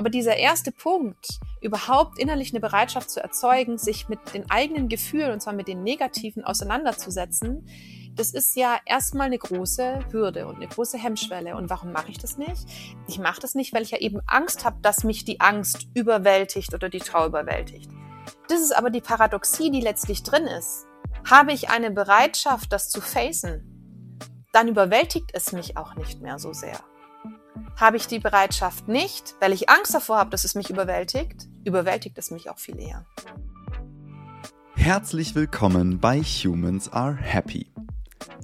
Aber dieser erste Punkt, überhaupt innerlich eine Bereitschaft zu erzeugen, sich mit den eigenen Gefühlen, und zwar mit den negativen, auseinanderzusetzen, das ist ja erstmal eine große Hürde und eine große Hemmschwelle. Und warum mache ich das nicht? Ich mache das nicht, weil ich ja eben Angst habe, dass mich die Angst überwältigt oder die Trauer überwältigt. Das ist aber die Paradoxie, die letztlich drin ist. Habe ich eine Bereitschaft, das zu facen, dann überwältigt es mich auch nicht mehr so sehr. Habe ich die Bereitschaft nicht, weil ich Angst davor habe, dass es mich überwältigt, überwältigt es mich auch viel eher. Herzlich willkommen bei Humans Are Happy.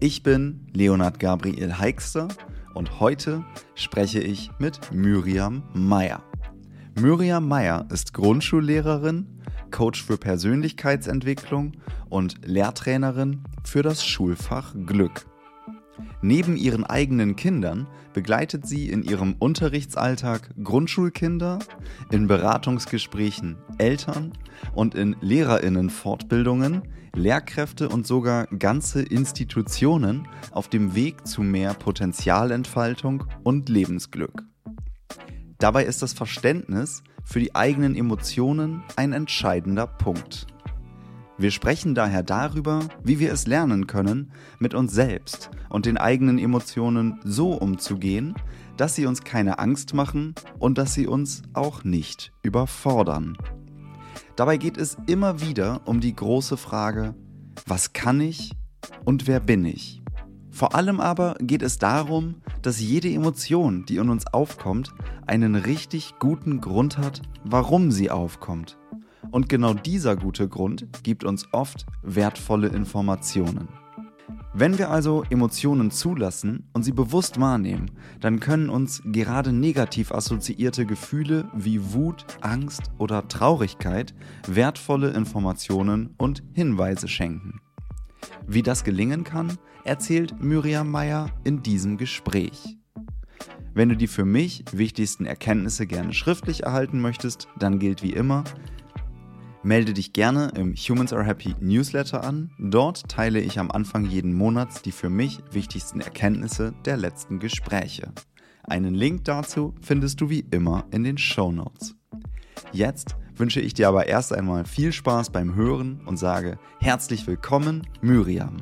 Ich bin Leonard Gabriel Heikster und heute spreche ich mit Miriam Meyer. Miriam Meyer ist Grundschullehrerin, Coach für Persönlichkeitsentwicklung und Lehrtrainerin für das Schulfach Glück. Neben ihren eigenen Kindern begleitet sie in ihrem Unterrichtsalltag Grundschulkinder, in Beratungsgesprächen Eltern und in Lehrerinnenfortbildungen Lehrkräfte und sogar ganze Institutionen auf dem Weg zu mehr Potenzialentfaltung und Lebensglück. Dabei ist das Verständnis für die eigenen Emotionen ein entscheidender Punkt. Wir sprechen daher darüber, wie wir es lernen können, mit uns selbst und den eigenen Emotionen so umzugehen, dass sie uns keine Angst machen und dass sie uns auch nicht überfordern. Dabei geht es immer wieder um die große Frage, was kann ich und wer bin ich? Vor allem aber geht es darum, dass jede Emotion, die in uns aufkommt, einen richtig guten Grund hat, warum sie aufkommt. Und genau dieser gute Grund gibt uns oft wertvolle Informationen. Wenn wir also Emotionen zulassen und sie bewusst wahrnehmen, dann können uns gerade negativ assoziierte Gefühle wie Wut, Angst oder Traurigkeit wertvolle Informationen und Hinweise schenken. Wie das gelingen kann, erzählt Miriam Meyer in diesem Gespräch. Wenn du die für mich wichtigsten Erkenntnisse gerne schriftlich erhalten möchtest, dann gilt wie immer, Melde dich gerne im Humans Are Happy Newsletter an. Dort teile ich am Anfang jeden Monats die für mich wichtigsten Erkenntnisse der letzten Gespräche. Einen Link dazu findest du wie immer in den Show Notes. Jetzt wünsche ich dir aber erst einmal viel Spaß beim Hören und sage herzlich willkommen, Miriam.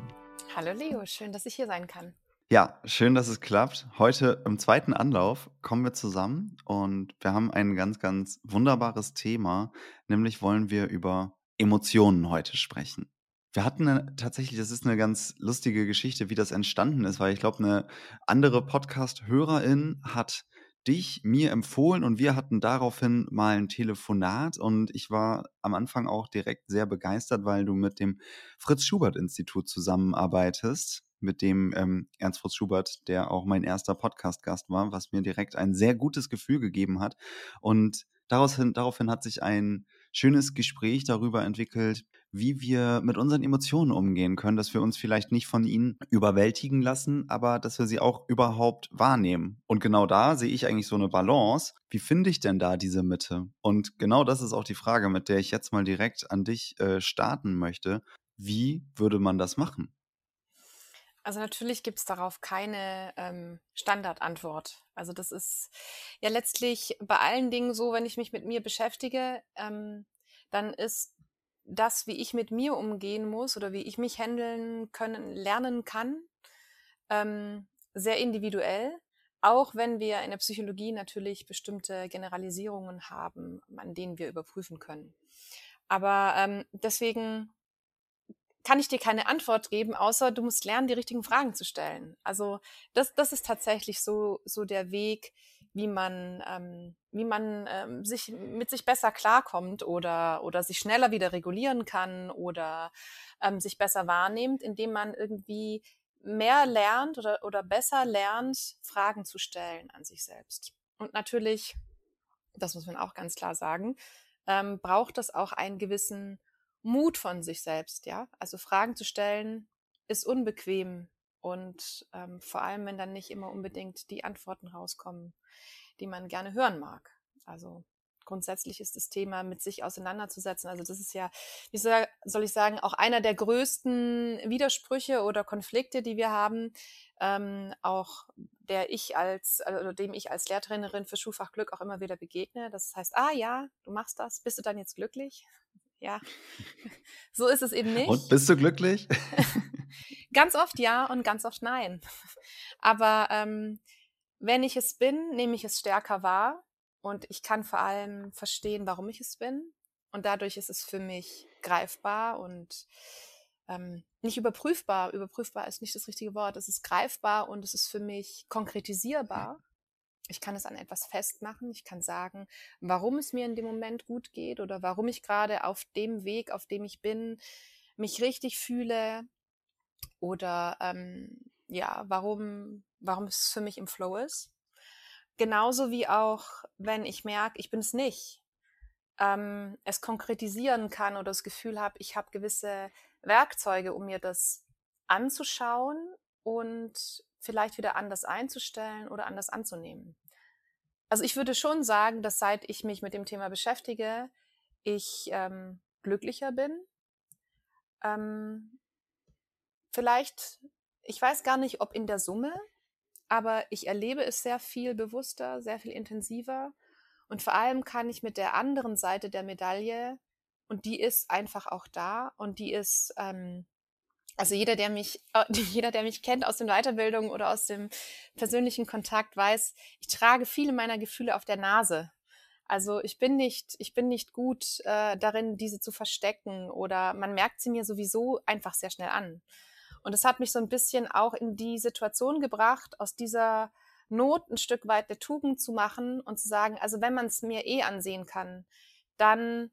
Hallo Leo, schön, dass ich hier sein kann. Ja, schön, dass es klappt. Heute im zweiten Anlauf kommen wir zusammen und wir haben ein ganz, ganz wunderbares Thema, nämlich wollen wir über Emotionen heute sprechen. Wir hatten eine, tatsächlich, das ist eine ganz lustige Geschichte, wie das entstanden ist, weil ich glaube, eine andere Podcast-Hörerin hat dich mir empfohlen und wir hatten daraufhin mal ein Telefonat und ich war am Anfang auch direkt sehr begeistert, weil du mit dem Fritz Schubert Institut zusammenarbeitest mit dem ähm, Ernst Fritz Schubert, der auch mein erster Podcast-Gast war, was mir direkt ein sehr gutes Gefühl gegeben hat. Und daraus hin, daraufhin hat sich ein schönes Gespräch darüber entwickelt, wie wir mit unseren Emotionen umgehen können, dass wir uns vielleicht nicht von ihnen überwältigen lassen, aber dass wir sie auch überhaupt wahrnehmen. Und genau da sehe ich eigentlich so eine Balance. Wie finde ich denn da diese Mitte? Und genau das ist auch die Frage, mit der ich jetzt mal direkt an dich äh, starten möchte. Wie würde man das machen? Also natürlich gibt es darauf keine ähm, Standardantwort. Also das ist ja letztlich bei allen Dingen so, wenn ich mich mit mir beschäftige, ähm, dann ist das, wie ich mit mir umgehen muss oder wie ich mich handeln können, lernen kann, ähm, sehr individuell. Auch wenn wir in der Psychologie natürlich bestimmte Generalisierungen haben, an denen wir überprüfen können. Aber ähm, deswegen kann ich dir keine Antwort geben, außer du musst lernen, die richtigen Fragen zu stellen. Also das, das ist tatsächlich so, so der Weg, wie man, ähm, wie man ähm, sich mit sich besser klarkommt oder, oder sich schneller wieder regulieren kann oder ähm, sich besser wahrnimmt, indem man irgendwie mehr lernt oder, oder besser lernt, Fragen zu stellen an sich selbst. Und natürlich, das muss man auch ganz klar sagen, ähm, braucht das auch einen gewissen Mut von sich selbst, ja. Also Fragen zu stellen ist unbequem und ähm, vor allem, wenn dann nicht immer unbedingt die Antworten rauskommen, die man gerne hören mag. Also grundsätzlich ist das Thema mit sich auseinanderzusetzen. Also das ist ja, wie soll ich sagen, auch einer der größten Widersprüche oder Konflikte, die wir haben, ähm, auch der ich als, also dem ich als Lehrtrainerin für Schulfach Glück auch immer wieder begegne. Das heißt, ah ja, du machst das, bist du dann jetzt glücklich? Ja, so ist es eben nicht. Und bist du glücklich? ganz oft ja und ganz oft nein. Aber ähm, wenn ich es bin, nehme ich es stärker wahr und ich kann vor allem verstehen, warum ich es bin. Und dadurch ist es für mich greifbar und ähm, nicht überprüfbar. Überprüfbar ist nicht das richtige Wort. Es ist greifbar und es ist für mich konkretisierbar. Ich kann es an etwas festmachen. Ich kann sagen, warum es mir in dem Moment gut geht oder warum ich gerade auf dem Weg, auf dem ich bin, mich richtig fühle oder ähm, ja, warum, warum es für mich im Flow ist. Genauso wie auch, wenn ich merke, ich bin es nicht, ähm, es konkretisieren kann oder das Gefühl habe, ich habe gewisse Werkzeuge, um mir das anzuschauen und vielleicht wieder anders einzustellen oder anders anzunehmen. Also ich würde schon sagen, dass seit ich mich mit dem Thema beschäftige, ich ähm, glücklicher bin. Ähm, vielleicht, ich weiß gar nicht, ob in der Summe, aber ich erlebe es sehr viel bewusster, sehr viel intensiver. Und vor allem kann ich mit der anderen Seite der Medaille, und die ist einfach auch da, und die ist, ähm, also jeder, der mich, äh, jeder, der mich kennt aus den Weiterbildungen oder aus dem persönlichen Kontakt, weiß, ich trage viele meiner Gefühle auf der Nase. Also ich bin nicht, ich bin nicht gut äh, darin, diese zu verstecken oder man merkt sie mir sowieso einfach sehr schnell an. Und es hat mich so ein bisschen auch in die Situation gebracht, aus dieser Not ein Stück weit der Tugend zu machen und zu sagen, also wenn man es mir eh ansehen kann, dann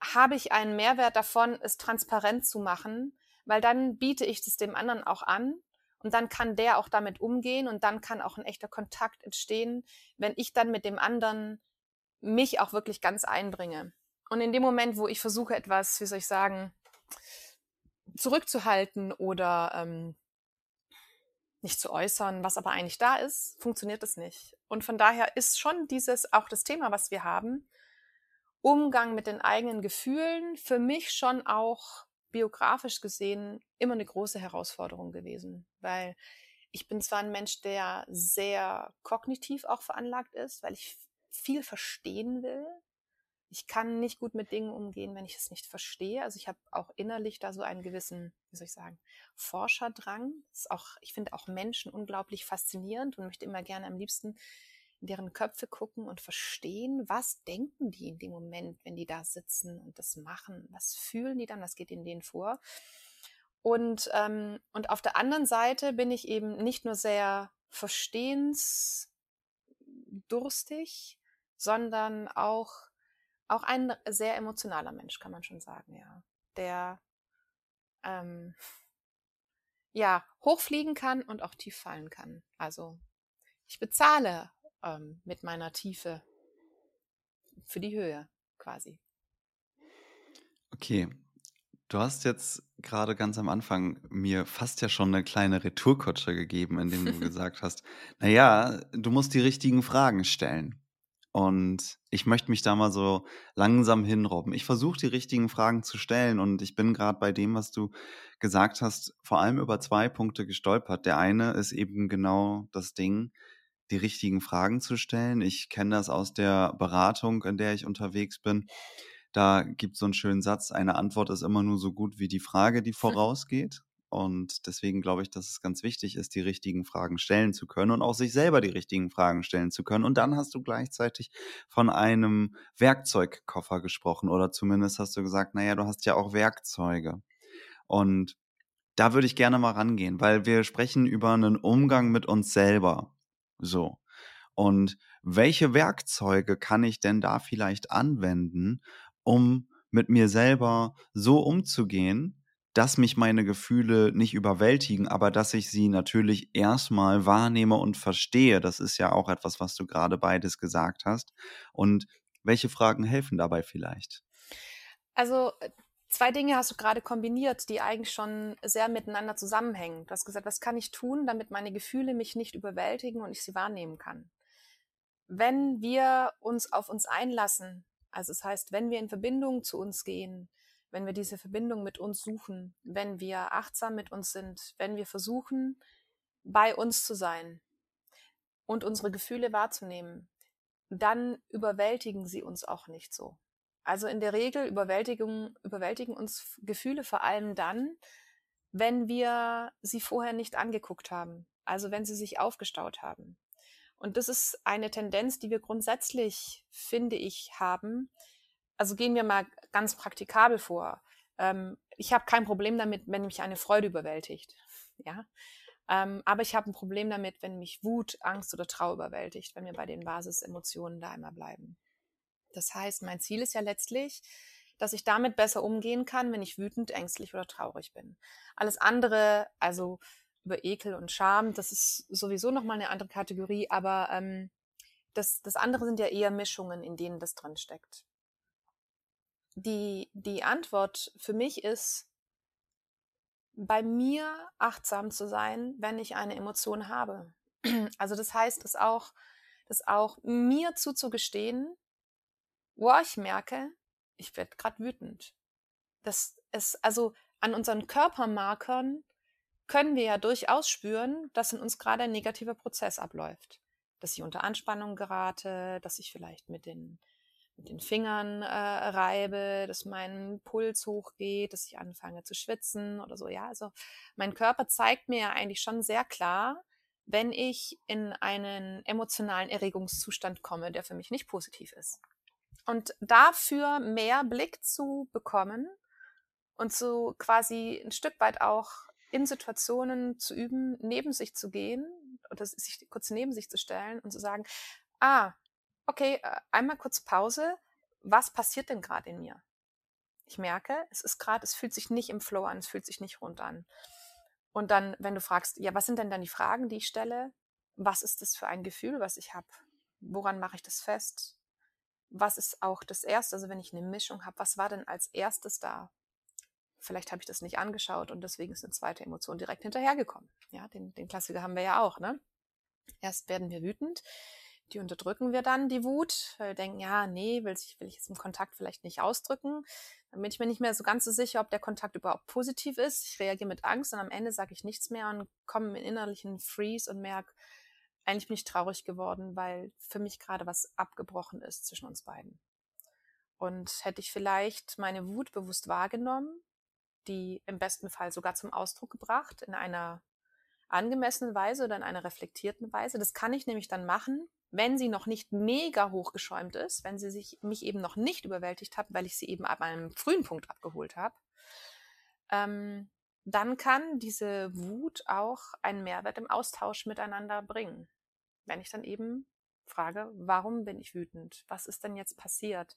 habe ich einen Mehrwert davon, es transparent zu machen, weil dann biete ich es dem anderen auch an und dann kann der auch damit umgehen und dann kann auch ein echter Kontakt entstehen, wenn ich dann mit dem anderen mich auch wirklich ganz einbringe. Und in dem Moment, wo ich versuche, etwas, wie soll ich sagen, zurückzuhalten oder ähm, nicht zu äußern, was aber eigentlich da ist, funktioniert es nicht. Und von daher ist schon dieses auch das Thema, was wir haben, Umgang mit den eigenen Gefühlen, für mich schon auch biografisch gesehen immer eine große Herausforderung gewesen, weil ich bin zwar ein Mensch, der sehr kognitiv auch veranlagt ist, weil ich viel verstehen will, ich kann nicht gut mit Dingen umgehen, wenn ich es nicht verstehe. Also ich habe auch innerlich da so einen gewissen, wie soll ich sagen, Forscherdrang. ist auch, ich finde auch Menschen unglaublich faszinierend und möchte immer gerne am liebsten in deren Köpfe gucken und verstehen, was denken die in dem Moment, wenn die da sitzen und das machen. Was fühlen die dann? Was geht in denen vor? Und, ähm, und auf der anderen Seite bin ich eben nicht nur sehr verstehensdurstig, sondern auch auch ein sehr emotionaler Mensch, kann man schon sagen, ja. Der ähm, ja hochfliegen kann und auch tief fallen kann. Also ich bezahle ähm, mit meiner Tiefe für die Höhe quasi. Okay, Du hast jetzt gerade ganz am Anfang mir fast ja schon eine kleine Retourkutsche gegeben, indem du gesagt hast, naja, du musst die richtigen Fragen stellen. Und ich möchte mich da mal so langsam hinrobben. Ich versuche die richtigen Fragen zu stellen und ich bin gerade bei dem, was du gesagt hast, vor allem über zwei Punkte gestolpert. Der eine ist eben genau das Ding, die richtigen Fragen zu stellen. Ich kenne das aus der Beratung, in der ich unterwegs bin. Da gibt es so einen schönen Satz, eine Antwort ist immer nur so gut wie die Frage, die vorausgeht. Und deswegen glaube ich, dass es ganz wichtig ist, die richtigen Fragen stellen zu können und auch sich selber die richtigen Fragen stellen zu können. Und dann hast du gleichzeitig von einem Werkzeugkoffer gesprochen oder zumindest hast du gesagt, naja, du hast ja auch Werkzeuge. Und da würde ich gerne mal rangehen, weil wir sprechen über einen Umgang mit uns selber. So. Und welche Werkzeuge kann ich denn da vielleicht anwenden, um mit mir selber so umzugehen, dass mich meine Gefühle nicht überwältigen, aber dass ich sie natürlich erstmal wahrnehme und verstehe. Das ist ja auch etwas, was du gerade beides gesagt hast. Und welche Fragen helfen dabei vielleicht? Also äh, zwei Dinge hast du gerade kombiniert, die eigentlich schon sehr miteinander zusammenhängen. Du hast gesagt, was kann ich tun, damit meine Gefühle mich nicht überwältigen und ich sie wahrnehmen kann? wenn wir uns auf uns einlassen, also das heißt, wenn wir in Verbindung zu uns gehen, wenn wir diese Verbindung mit uns suchen, wenn wir achtsam mit uns sind, wenn wir versuchen, bei uns zu sein und unsere Gefühle wahrzunehmen, dann überwältigen sie uns auch nicht so. Also in der Regel überwältigen, überwältigen uns Gefühle vor allem dann, wenn wir sie vorher nicht angeguckt haben, also wenn sie sich aufgestaut haben. Und das ist eine Tendenz, die wir grundsätzlich, finde ich, haben. Also gehen wir mal ganz praktikabel vor. Ähm, ich habe kein Problem damit, wenn mich eine Freude überwältigt. Ja, ähm, aber ich habe ein Problem damit, wenn mich Wut, Angst oder Trauer überwältigt, wenn wir bei den Basisemotionen da einmal bleiben. Das heißt, mein Ziel ist ja letztlich, dass ich damit besser umgehen kann, wenn ich wütend, ängstlich oder traurig bin. Alles andere, also über Ekel und Scham, das ist sowieso nochmal eine andere Kategorie, aber ähm, das, das andere sind ja eher Mischungen, in denen das drin steckt. Die, die Antwort für mich ist, bei mir achtsam zu sein, wenn ich eine Emotion habe. Also das heißt, es auch, das auch mir zuzugestehen, wo ich merke, ich werde gerade wütend. Das ist also an unseren Körpermarkern können wir ja durchaus spüren, dass in uns gerade ein negativer Prozess abläuft. Dass ich unter Anspannung gerate, dass ich vielleicht mit den, mit den Fingern äh, reibe, dass mein Puls hochgeht, dass ich anfange zu schwitzen oder so. Ja, also mein Körper zeigt mir ja eigentlich schon sehr klar, wenn ich in einen emotionalen Erregungszustand komme, der für mich nicht positiv ist. Und dafür mehr Blick zu bekommen und so quasi ein Stück weit auch in Situationen zu üben, neben sich zu gehen oder sich kurz neben sich zu stellen und zu sagen, ah, okay, äh, einmal kurz Pause, was passiert denn gerade in mir? Ich merke, es ist gerade, es fühlt sich nicht im Flow an, es fühlt sich nicht rund an. Und dann, wenn du fragst, ja, was sind denn dann die Fragen, die ich stelle? Was ist das für ein Gefühl, was ich habe? Woran mache ich das fest? Was ist auch das Erste, also wenn ich eine Mischung habe, was war denn als erstes da? vielleicht habe ich das nicht angeschaut und deswegen ist eine zweite Emotion direkt hinterhergekommen. Ja, den, den Klassiker haben wir ja auch, ne? Erst werden wir wütend, die unterdrücken wir dann, die Wut, weil wir denken, ja, nee, will ich, will ich jetzt im Kontakt vielleicht nicht ausdrücken. Dann bin ich mir nicht mehr so ganz so sicher, ob der Kontakt überhaupt positiv ist. Ich reagiere mit Angst und am Ende sage ich nichts mehr und komme in innerlichen Freeze und merke, eigentlich bin ich traurig geworden, weil für mich gerade was abgebrochen ist zwischen uns beiden. Und hätte ich vielleicht meine Wut bewusst wahrgenommen, die im besten Fall sogar zum Ausdruck gebracht in einer angemessenen Weise oder in einer reflektierten Weise. Das kann ich nämlich dann machen, wenn sie noch nicht mega hochgeschäumt ist, wenn sie sich mich eben noch nicht überwältigt hat, weil ich sie eben ab einem frühen Punkt abgeholt habe. Ähm, dann kann diese Wut auch einen Mehrwert im Austausch miteinander bringen. Wenn ich dann eben frage, warum bin ich wütend? Was ist denn jetzt passiert?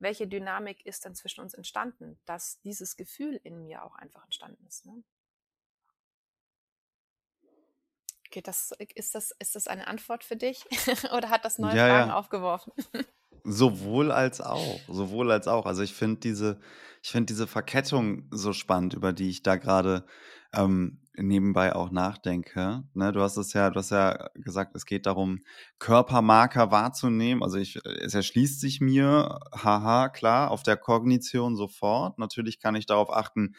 welche Dynamik ist dann zwischen uns entstanden, dass dieses Gefühl in mir auch einfach entstanden ist. Ne? Okay, das, ist, das, ist das eine Antwort für dich oder hat das neue ja, Fragen ja. aufgeworfen? Sowohl als auch, sowohl als auch. Also ich finde diese, ich finde diese Verkettung so spannend, über die ich da gerade ähm, nebenbei auch nachdenke. Ne, du hast es ja, du hast ja gesagt, es geht darum, Körpermarker wahrzunehmen. Also ich, es erschließt sich mir, haha, klar, auf der Kognition sofort. Natürlich kann ich darauf achten,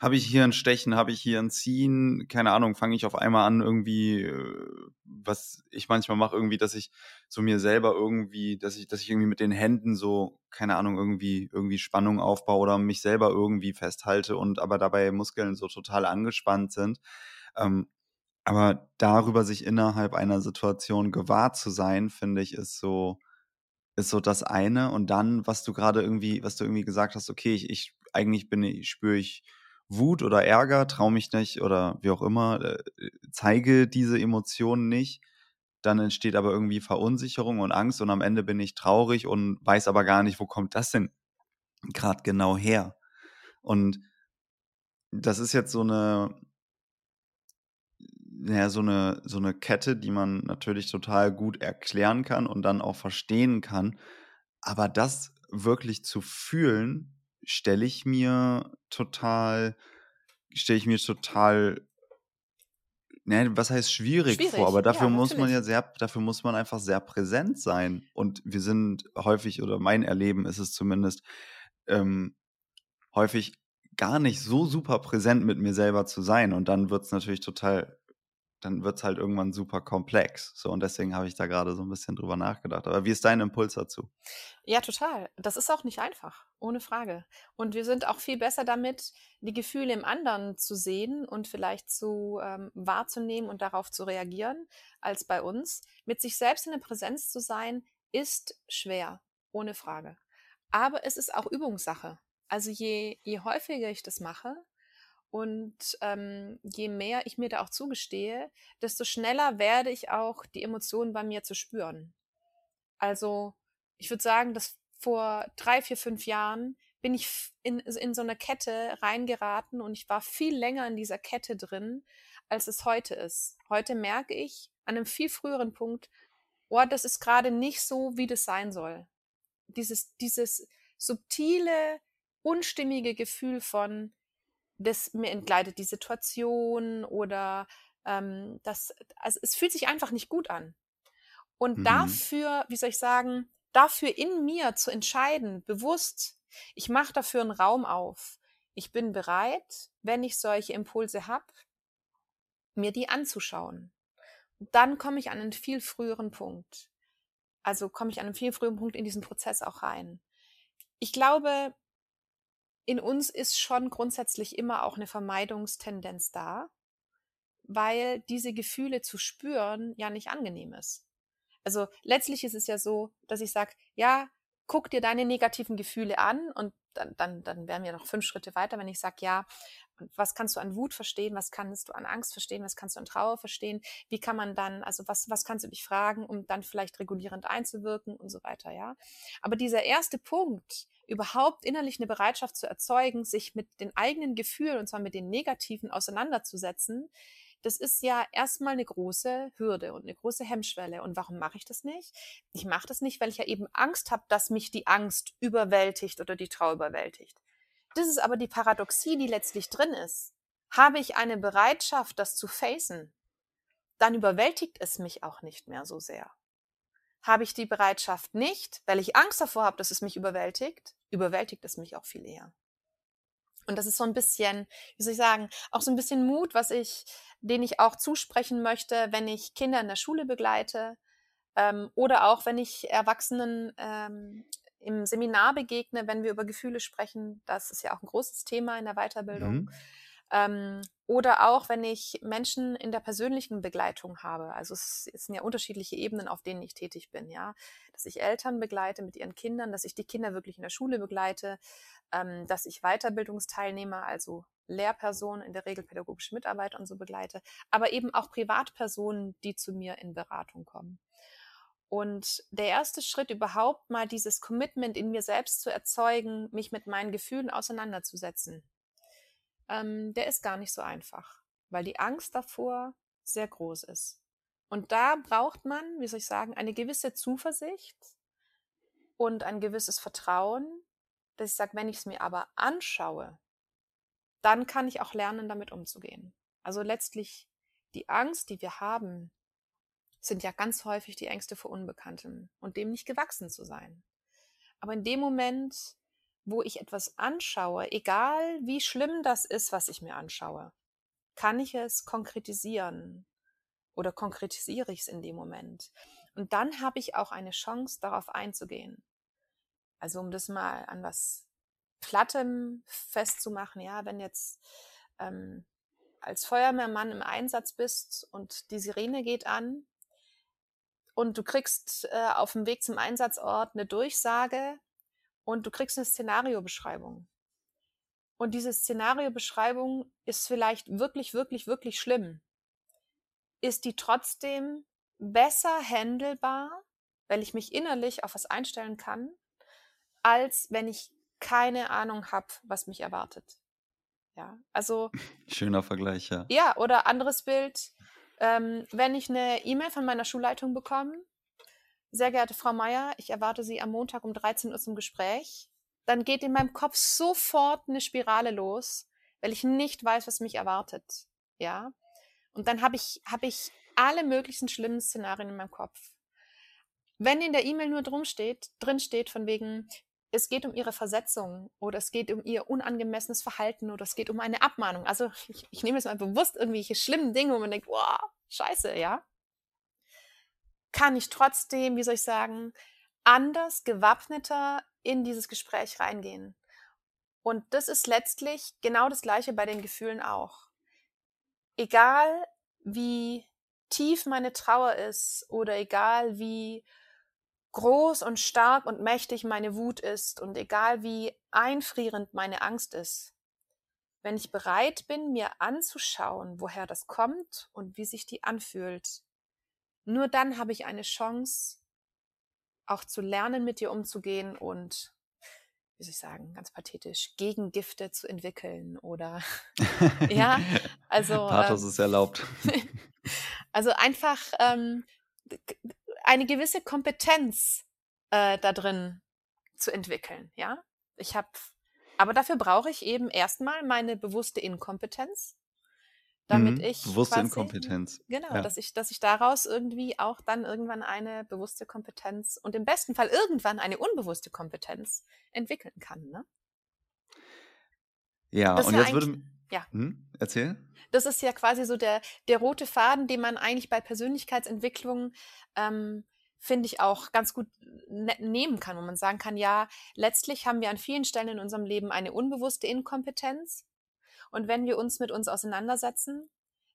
habe ich hier ein Stechen, habe ich hier ein Ziehen, keine Ahnung, fange ich auf einmal an irgendwie, äh, was ich manchmal mache, irgendwie, dass ich so mir selber irgendwie, dass ich, dass ich irgendwie mit den Händen so, keine Ahnung, irgendwie, irgendwie Spannung aufbaue oder mich selber irgendwie festhalte und aber dabei Muskeln so total angespannt sind. Ähm, aber darüber sich innerhalb einer Situation gewahrt zu sein, finde ich, ist so, ist so das eine. Und dann, was du gerade irgendwie, was du irgendwie gesagt hast, okay, ich, ich eigentlich bin ich, spüre ich, Wut oder Ärger, traue mich nicht oder wie auch immer, äh, zeige diese Emotionen nicht, dann entsteht aber irgendwie Verunsicherung und Angst und am Ende bin ich traurig und weiß aber gar nicht, wo kommt das denn gerade genau her. Und das ist jetzt so eine, ja, so eine, so eine Kette, die man natürlich total gut erklären kann und dann auch verstehen kann. Aber das wirklich zu fühlen, stelle ich mir total, stelle ich mir total ne, was heißt schwierig, schwierig vor, aber dafür ja, muss man ja sehr, dafür muss man einfach sehr präsent sein. Und wir sind häufig, oder mein Erleben ist es zumindest, ähm, häufig gar nicht so super präsent mit mir selber zu sein. Und dann wird es natürlich total dann wird es halt irgendwann super komplex. So, und deswegen habe ich da gerade so ein bisschen drüber nachgedacht. Aber wie ist dein Impuls dazu? Ja, total. Das ist auch nicht einfach, ohne Frage. Und wir sind auch viel besser damit, die Gefühle im anderen zu sehen und vielleicht zu ähm, wahrzunehmen und darauf zu reagieren, als bei uns. Mit sich selbst in der Präsenz zu sein, ist schwer, ohne Frage. Aber es ist auch Übungssache. Also je, je häufiger ich das mache, und ähm, je mehr ich mir da auch zugestehe, desto schneller werde ich auch die Emotionen bei mir zu spüren. Also ich würde sagen, dass vor drei, vier, fünf Jahren bin ich in, in so eine Kette reingeraten und ich war viel länger in dieser Kette drin, als es heute ist. Heute merke ich an einem viel früheren Punkt, oh, das ist gerade nicht so, wie das sein soll. Dieses, dieses subtile, unstimmige Gefühl von, das mir entgleitet die Situation oder ähm, das, also es fühlt sich einfach nicht gut an. Und mhm. dafür, wie soll ich sagen, dafür in mir zu entscheiden, bewusst, ich mache dafür einen Raum auf. Ich bin bereit, wenn ich solche Impulse habe, mir die anzuschauen. Und dann komme ich an einen viel früheren Punkt. Also komme ich an einen viel früheren Punkt in diesen Prozess auch rein. Ich glaube, in uns ist schon grundsätzlich immer auch eine Vermeidungstendenz da, weil diese Gefühle zu spüren ja nicht angenehm ist. Also letztlich ist es ja so, dass ich sage, ja, guck dir deine negativen Gefühle an und dann, dann, dann wären wir noch fünf Schritte weiter, wenn ich sage, ja, was kannst du an Wut verstehen, was kannst du an Angst verstehen, was kannst du an Trauer verstehen, wie kann man dann, also was, was kannst du dich fragen, um dann vielleicht regulierend einzuwirken und so weiter, ja. Aber dieser erste Punkt, überhaupt innerlich eine Bereitschaft zu erzeugen, sich mit den eigenen Gefühlen, und zwar mit den negativen, auseinanderzusetzen, das ist ja erstmal eine große Hürde und eine große Hemmschwelle. Und warum mache ich das nicht? Ich mache das nicht, weil ich ja eben Angst habe, dass mich die Angst überwältigt oder die Trauer überwältigt. Das ist aber die Paradoxie, die letztlich drin ist. Habe ich eine Bereitschaft, das zu facen, dann überwältigt es mich auch nicht mehr so sehr. Habe ich die Bereitschaft nicht, weil ich Angst davor habe, dass es mich überwältigt, überwältigt es mich auch viel eher. Und das ist so ein bisschen, wie soll ich sagen, auch so ein bisschen Mut, was ich, den ich auch zusprechen möchte, wenn ich Kinder in der Schule begleite ähm, oder auch wenn ich Erwachsenen ähm, im Seminar begegne, wenn wir über Gefühle sprechen. Das ist ja auch ein großes Thema in der Weiterbildung. Mhm. Ähm, oder auch, wenn ich Menschen in der persönlichen Begleitung habe. Also es, es, sind ja unterschiedliche Ebenen, auf denen ich tätig bin, ja. Dass ich Eltern begleite mit ihren Kindern, dass ich die Kinder wirklich in der Schule begleite, ähm, dass ich Weiterbildungsteilnehmer, also Lehrpersonen, in der Regel pädagogische Mitarbeiter und so begleite, aber eben auch Privatpersonen, die zu mir in Beratung kommen. Und der erste Schritt überhaupt mal dieses Commitment in mir selbst zu erzeugen, mich mit meinen Gefühlen auseinanderzusetzen, ähm, der ist gar nicht so einfach, weil die Angst davor sehr groß ist. Und da braucht man, wie soll ich sagen, eine gewisse Zuversicht und ein gewisses Vertrauen, dass ich sage, wenn ich es mir aber anschaue, dann kann ich auch lernen, damit umzugehen. Also letztlich die Angst, die wir haben, sind ja ganz häufig die Ängste vor Unbekanntem und dem nicht gewachsen zu sein. Aber in dem Moment, wo ich etwas anschaue, egal wie schlimm das ist, was ich mir anschaue, kann ich es konkretisieren oder konkretisiere ich es in dem Moment. Und dann habe ich auch eine Chance, darauf einzugehen. Also um das mal an was Plattem festzumachen, ja, wenn jetzt ähm, als Feuerwehrmann im Einsatz bist und die Sirene geht an und du kriegst äh, auf dem Weg zum Einsatzort eine Durchsage, und du kriegst eine Szenariobeschreibung. Und diese Szenariobeschreibung ist vielleicht wirklich, wirklich, wirklich schlimm. Ist die trotzdem besser handelbar, weil ich mich innerlich auf was einstellen kann, als wenn ich keine Ahnung habe, was mich erwartet. Ja, also. Schöner Vergleich, ja. Ja, oder anderes Bild. Ähm, wenn ich eine E-Mail von meiner Schulleitung bekomme sehr geehrte Frau Meier, ich erwarte Sie am Montag um 13 Uhr zum Gespräch. Dann geht in meinem Kopf sofort eine Spirale los, weil ich nicht weiß, was mich erwartet. Ja. Und dann habe ich, habe ich alle möglichen schlimmen Szenarien in meinem Kopf. Wenn in der E-Mail nur drum steht, drin steht, von wegen, es geht um ihre Versetzung oder es geht um ihr unangemessenes Verhalten oder es geht um eine Abmahnung. Also ich, ich nehme jetzt mal bewusst irgendwelche schlimmen Dinge, wo man denkt, wow, scheiße, ja. Kann ich trotzdem, wie soll ich sagen, anders, gewappneter in dieses Gespräch reingehen. Und das ist letztlich genau das Gleiche bei den Gefühlen auch. Egal wie tief meine Trauer ist oder egal wie groß und stark und mächtig meine Wut ist und egal wie einfrierend meine Angst ist, wenn ich bereit bin, mir anzuschauen, woher das kommt und wie sich die anfühlt, nur dann habe ich eine Chance, auch zu lernen, mit dir umzugehen und, wie soll ich sagen, ganz pathetisch, Gegengifte zu entwickeln oder, ja, also. Pathos ähm, ist erlaubt. also einfach ähm, eine gewisse Kompetenz äh, da drin zu entwickeln, ja. Ich habe, aber dafür brauche ich eben erstmal meine bewusste Inkompetenz, damit mhm, ich bewusste quasi, Inkompetenz. Genau, ja. dass ich, dass ich daraus irgendwie auch dann irgendwann eine bewusste Kompetenz und im besten Fall irgendwann eine unbewusste Kompetenz entwickeln kann. Ne? Ja, das und jetzt würde ja. Hm, erzähl. Das ist ja quasi so der, der rote Faden, den man eigentlich bei Persönlichkeitsentwicklung, ähm, finde ich, auch ganz gut ne nehmen kann, wo man sagen kann, ja, letztlich haben wir an vielen Stellen in unserem Leben eine unbewusste Inkompetenz. Und wenn wir uns mit uns auseinandersetzen,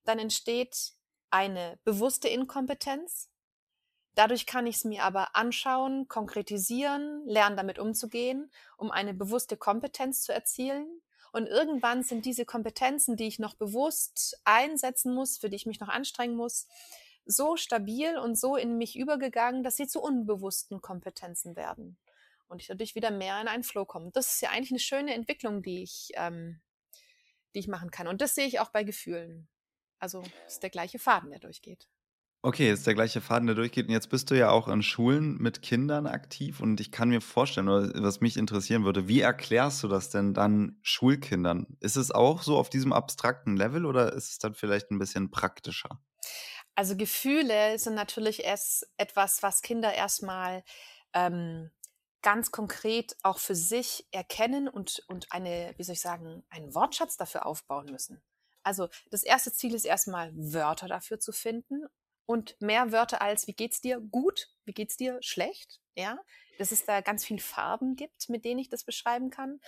dann entsteht eine bewusste Inkompetenz. Dadurch kann ich es mir aber anschauen, konkretisieren, lernen damit umzugehen, um eine bewusste Kompetenz zu erzielen. Und irgendwann sind diese Kompetenzen, die ich noch bewusst einsetzen muss, für die ich mich noch anstrengen muss, so stabil und so in mich übergegangen, dass sie zu unbewussten Kompetenzen werden. Und ich dadurch wieder mehr in einen Flow komme. Das ist ja eigentlich eine schöne Entwicklung, die ich, ähm, die ich machen kann. Und das sehe ich auch bei Gefühlen. Also ist der gleiche Faden, der durchgeht. Okay, ist der gleiche Faden, der durchgeht. Und jetzt bist du ja auch in Schulen mit Kindern aktiv. Und ich kann mir vorstellen, was mich interessieren würde, wie erklärst du das denn dann Schulkindern? Ist es auch so auf diesem abstrakten Level oder ist es dann vielleicht ein bisschen praktischer? Also Gefühle sind natürlich erst etwas, was Kinder erstmal ähm, ganz konkret auch für sich erkennen und, und eine, wie soll ich sagen, einen Wortschatz dafür aufbauen müssen. Also das erste Ziel ist erstmal Wörter dafür zu finden und mehr Wörter als wie geht's dir gut, wie geht's dir schlecht, ja, dass es da ganz viel Farben gibt, mit denen ich das beschreiben kann.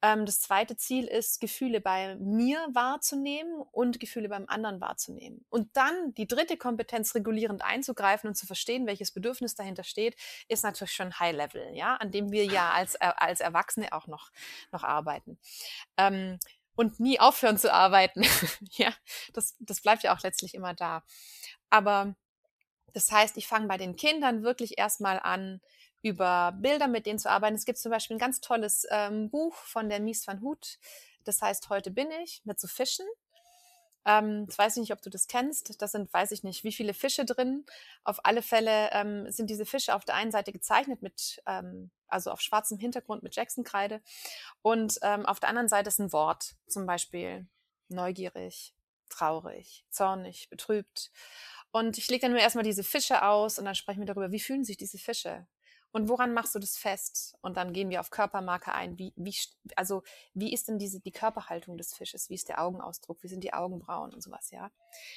Ähm, das zweite Ziel ist, Gefühle bei mir wahrzunehmen und Gefühle beim anderen wahrzunehmen. Und dann die dritte Kompetenz, regulierend einzugreifen und zu verstehen, welches Bedürfnis dahinter steht, ist natürlich schon High Level, ja, an dem wir ja als, äh, als Erwachsene auch noch, noch arbeiten. Ähm, und nie aufhören zu arbeiten. ja, das, das bleibt ja auch letztlich immer da. Aber das heißt, ich fange bei den Kindern wirklich erstmal an, über Bilder mit denen zu arbeiten. Es gibt zum Beispiel ein ganz tolles ähm, Buch von der Mies van Hout, das heißt Heute bin ich, mit so Fischen. Ähm, ich weiß nicht, ob du das kennst. Da sind, weiß ich nicht, wie viele Fische drin. Auf alle Fälle ähm, sind diese Fische auf der einen Seite gezeichnet mit, ähm, also auf schwarzem Hintergrund mit Jackson-Kreide. Und ähm, auf der anderen Seite ist ein Wort, zum Beispiel neugierig, traurig, zornig, betrübt. Und ich lege dann nur erstmal diese Fische aus und dann sprechen wir darüber, wie fühlen sich diese Fische? Und woran machst du das fest? Und dann gehen wir auf Körpermarke ein. Wie, wie, also, wie ist denn diese, die Körperhaltung des Fisches? Wie ist der Augenausdruck? Wie sind die Augenbrauen und sowas, ja?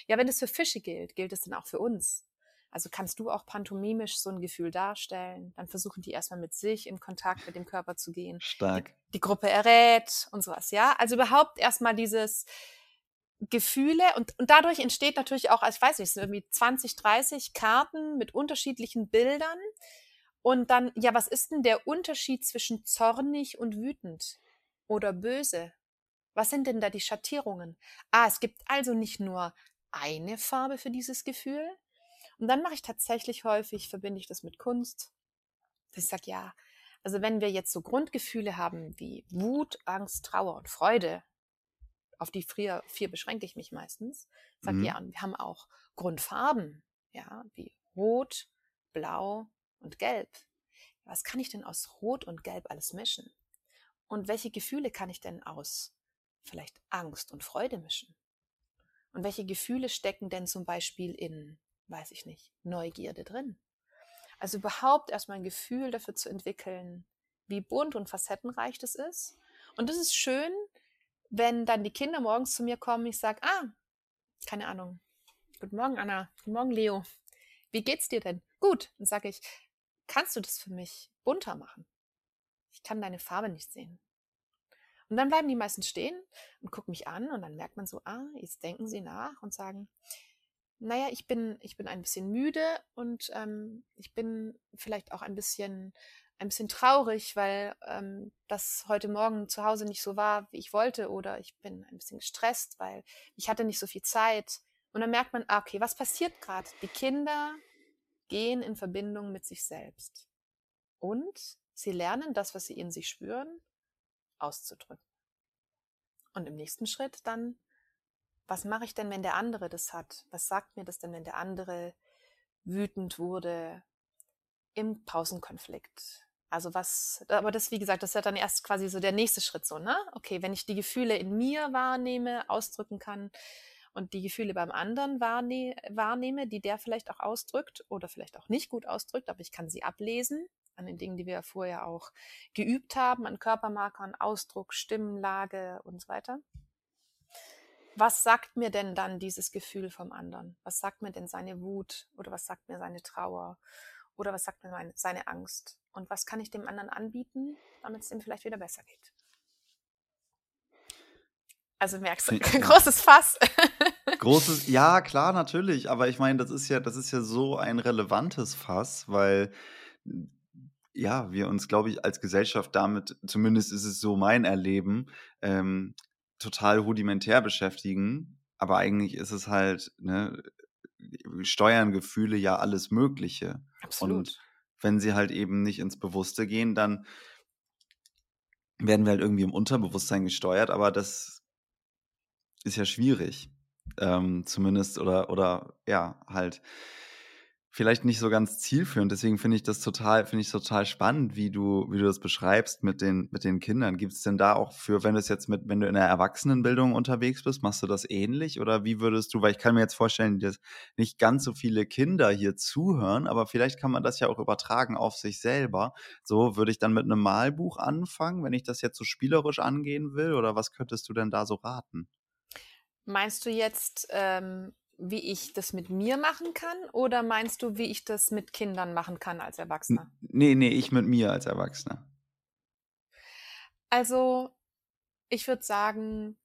Ja, wenn es für Fische gilt, gilt es dann auch für uns. Also kannst du auch pantomimisch so ein Gefühl darstellen. Dann versuchen die erstmal mit sich in Kontakt mit dem Körper zu gehen. Stark. Die, die Gruppe errät und sowas, ja? Also überhaupt erstmal dieses, Gefühle und, und dadurch entsteht natürlich auch, also ich weiß nicht, es sind irgendwie 20, 30 Karten mit unterschiedlichen Bildern. Und dann, ja, was ist denn der Unterschied zwischen zornig und wütend oder böse? Was sind denn da die Schattierungen? Ah, es gibt also nicht nur eine Farbe für dieses Gefühl. Und dann mache ich tatsächlich häufig, verbinde ich das mit Kunst. Ich sage, ja, also wenn wir jetzt so Grundgefühle haben wie Wut, Angst, Trauer und Freude, auf die vier, vier beschränke ich mich meistens. Sagt mhm. ja, und wir haben auch Grundfarben, ja, wie Rot, Blau und Gelb. Was kann ich denn aus Rot und Gelb alles mischen? Und welche Gefühle kann ich denn aus vielleicht Angst und Freude mischen? Und welche Gefühle stecken denn zum Beispiel in, weiß ich nicht, Neugierde drin? Also überhaupt erstmal ein Gefühl dafür zu entwickeln, wie bunt und facettenreich das ist. Und das ist schön, wenn dann die Kinder morgens zu mir kommen, ich sage, ah, keine Ahnung, guten Morgen Anna, guten Morgen Leo, wie geht's dir denn? Gut, dann sage ich, kannst du das für mich bunter machen? Ich kann deine Farbe nicht sehen. Und dann bleiben die meisten stehen und gucken mich an und dann merkt man so, ah, jetzt denken sie nach und sagen, naja, ich bin, ich bin ein bisschen müde und ähm, ich bin vielleicht auch ein bisschen, ein bisschen traurig, weil ähm, das heute Morgen zu Hause nicht so war, wie ich wollte, oder ich bin ein bisschen gestresst, weil ich hatte nicht so viel Zeit. Und dann merkt man, ah, okay, was passiert gerade? Die Kinder gehen in Verbindung mit sich selbst. Und sie lernen das, was sie in sich spüren, auszudrücken. Und im nächsten Schritt dann was mache ich denn, wenn der andere das hat? Was sagt mir das denn, wenn der andere wütend wurde im Pausenkonflikt? Also was, aber das, wie gesagt, das ist ja dann erst quasi so der nächste Schritt so, ne? Okay, wenn ich die Gefühle in mir wahrnehme, ausdrücken kann und die Gefühle beim anderen wahrne wahrnehme, die der vielleicht auch ausdrückt oder vielleicht auch nicht gut ausdrückt, aber ich kann sie ablesen an den Dingen, die wir vorher auch geübt haben, an Körpermarkern, Ausdruck, Stimmlage und so weiter was sagt mir denn dann dieses Gefühl vom anderen? Was sagt mir denn seine Wut oder was sagt mir seine Trauer oder was sagt mir meine, seine Angst? Und was kann ich dem anderen anbieten, damit es ihm vielleicht wieder besser geht? Also merkst du, großes Fass. Großes, ja, klar, natürlich. Aber ich meine, das ist ja, das ist ja so ein relevantes Fass, weil ja, wir uns, glaube ich, als Gesellschaft damit, zumindest ist es so mein Erleben, ähm, total rudimentär beschäftigen, aber eigentlich ist es halt, ne, steuern Gefühle ja alles Mögliche. Absolut. Und wenn sie halt eben nicht ins Bewusste gehen, dann werden wir halt irgendwie im Unterbewusstsein gesteuert, aber das ist ja schwierig. Ähm, zumindest oder, oder ja, halt vielleicht nicht so ganz zielführend. Deswegen finde ich das total, finde ich total spannend, wie du, wie du das beschreibst mit den, mit den Kindern. Gibt es denn da auch für, wenn du es jetzt mit, wenn du in der Erwachsenenbildung unterwegs bist, machst du das ähnlich? Oder wie würdest du, weil ich kann mir jetzt vorstellen, dass nicht ganz so viele Kinder hier zuhören, aber vielleicht kann man das ja auch übertragen auf sich selber. So, würde ich dann mit einem Malbuch anfangen, wenn ich das jetzt so spielerisch angehen will? Oder was könntest du denn da so raten? Meinst du jetzt ähm, wie ich das mit mir machen kann oder meinst du, wie ich das mit Kindern machen kann als Erwachsener? Nee, nee, ich mit mir als Erwachsener. Also, ich würde sagen,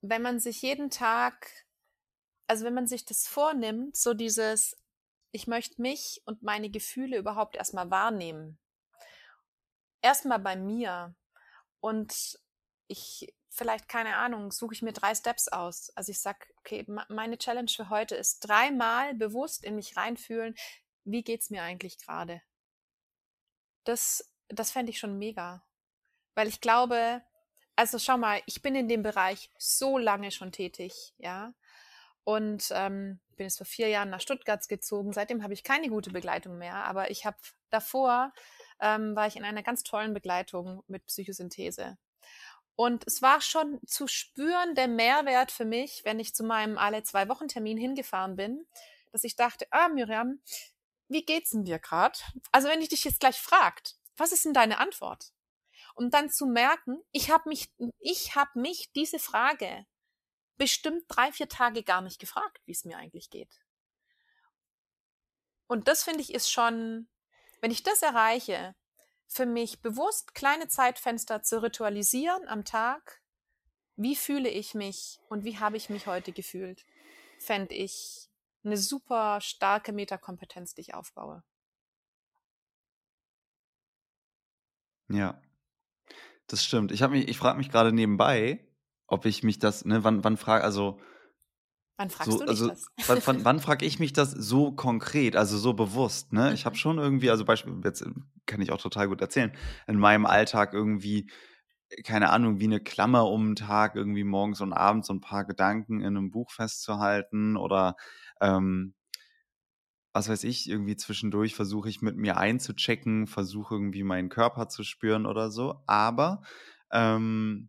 wenn man sich jeden Tag, also wenn man sich das vornimmt, so dieses, ich möchte mich und meine Gefühle überhaupt erstmal wahrnehmen. Erstmal bei mir. Und ich vielleicht, keine Ahnung, suche ich mir drei Steps aus. Also ich sage, okay, meine Challenge für heute ist dreimal bewusst in mich reinfühlen, wie geht's mir eigentlich gerade? Das, das fände ich schon mega. Weil ich glaube, also schau mal, ich bin in dem Bereich so lange schon tätig, ja. Und ähm, bin jetzt vor vier Jahren nach Stuttgart gezogen. Seitdem habe ich keine gute Begleitung mehr, aber ich habe davor ähm, war ich in einer ganz tollen Begleitung mit Psychosynthese. Und es war schon zu spüren der Mehrwert für mich, wenn ich zu meinem alle zwei Wochen Termin hingefahren bin, dass ich dachte, ah Miriam, wie geht's denn dir gerade? Also wenn ich dich jetzt gleich fragt, was ist denn deine Antwort? Um dann zu merken, ich habe mich, ich habe mich diese Frage bestimmt drei, vier Tage gar nicht gefragt, wie es mir eigentlich geht. Und das finde ich ist schon, wenn ich das erreiche, für mich bewusst kleine Zeitfenster zu ritualisieren am Tag. Wie fühle ich mich und wie habe ich mich heute gefühlt? Fände ich eine super starke Metakompetenz, die ich aufbaue. Ja, das stimmt. Ich, ich frage mich gerade nebenbei, ob ich mich das, ne, wann, wann frage, also Wann fragst so, du also, das? Wann, wann, wann frage ich mich das so konkret, also so bewusst? Ne? Ich habe mhm. schon irgendwie, also Beispiel, jetzt äh, kann ich auch total gut erzählen, in meinem Alltag irgendwie, keine Ahnung, wie eine Klammer um den Tag, irgendwie morgens und abends so ein paar Gedanken in einem Buch festzuhalten oder ähm, was weiß ich, irgendwie zwischendurch versuche ich mit mir einzuchecken, versuche irgendwie meinen Körper zu spüren oder so. Aber ähm,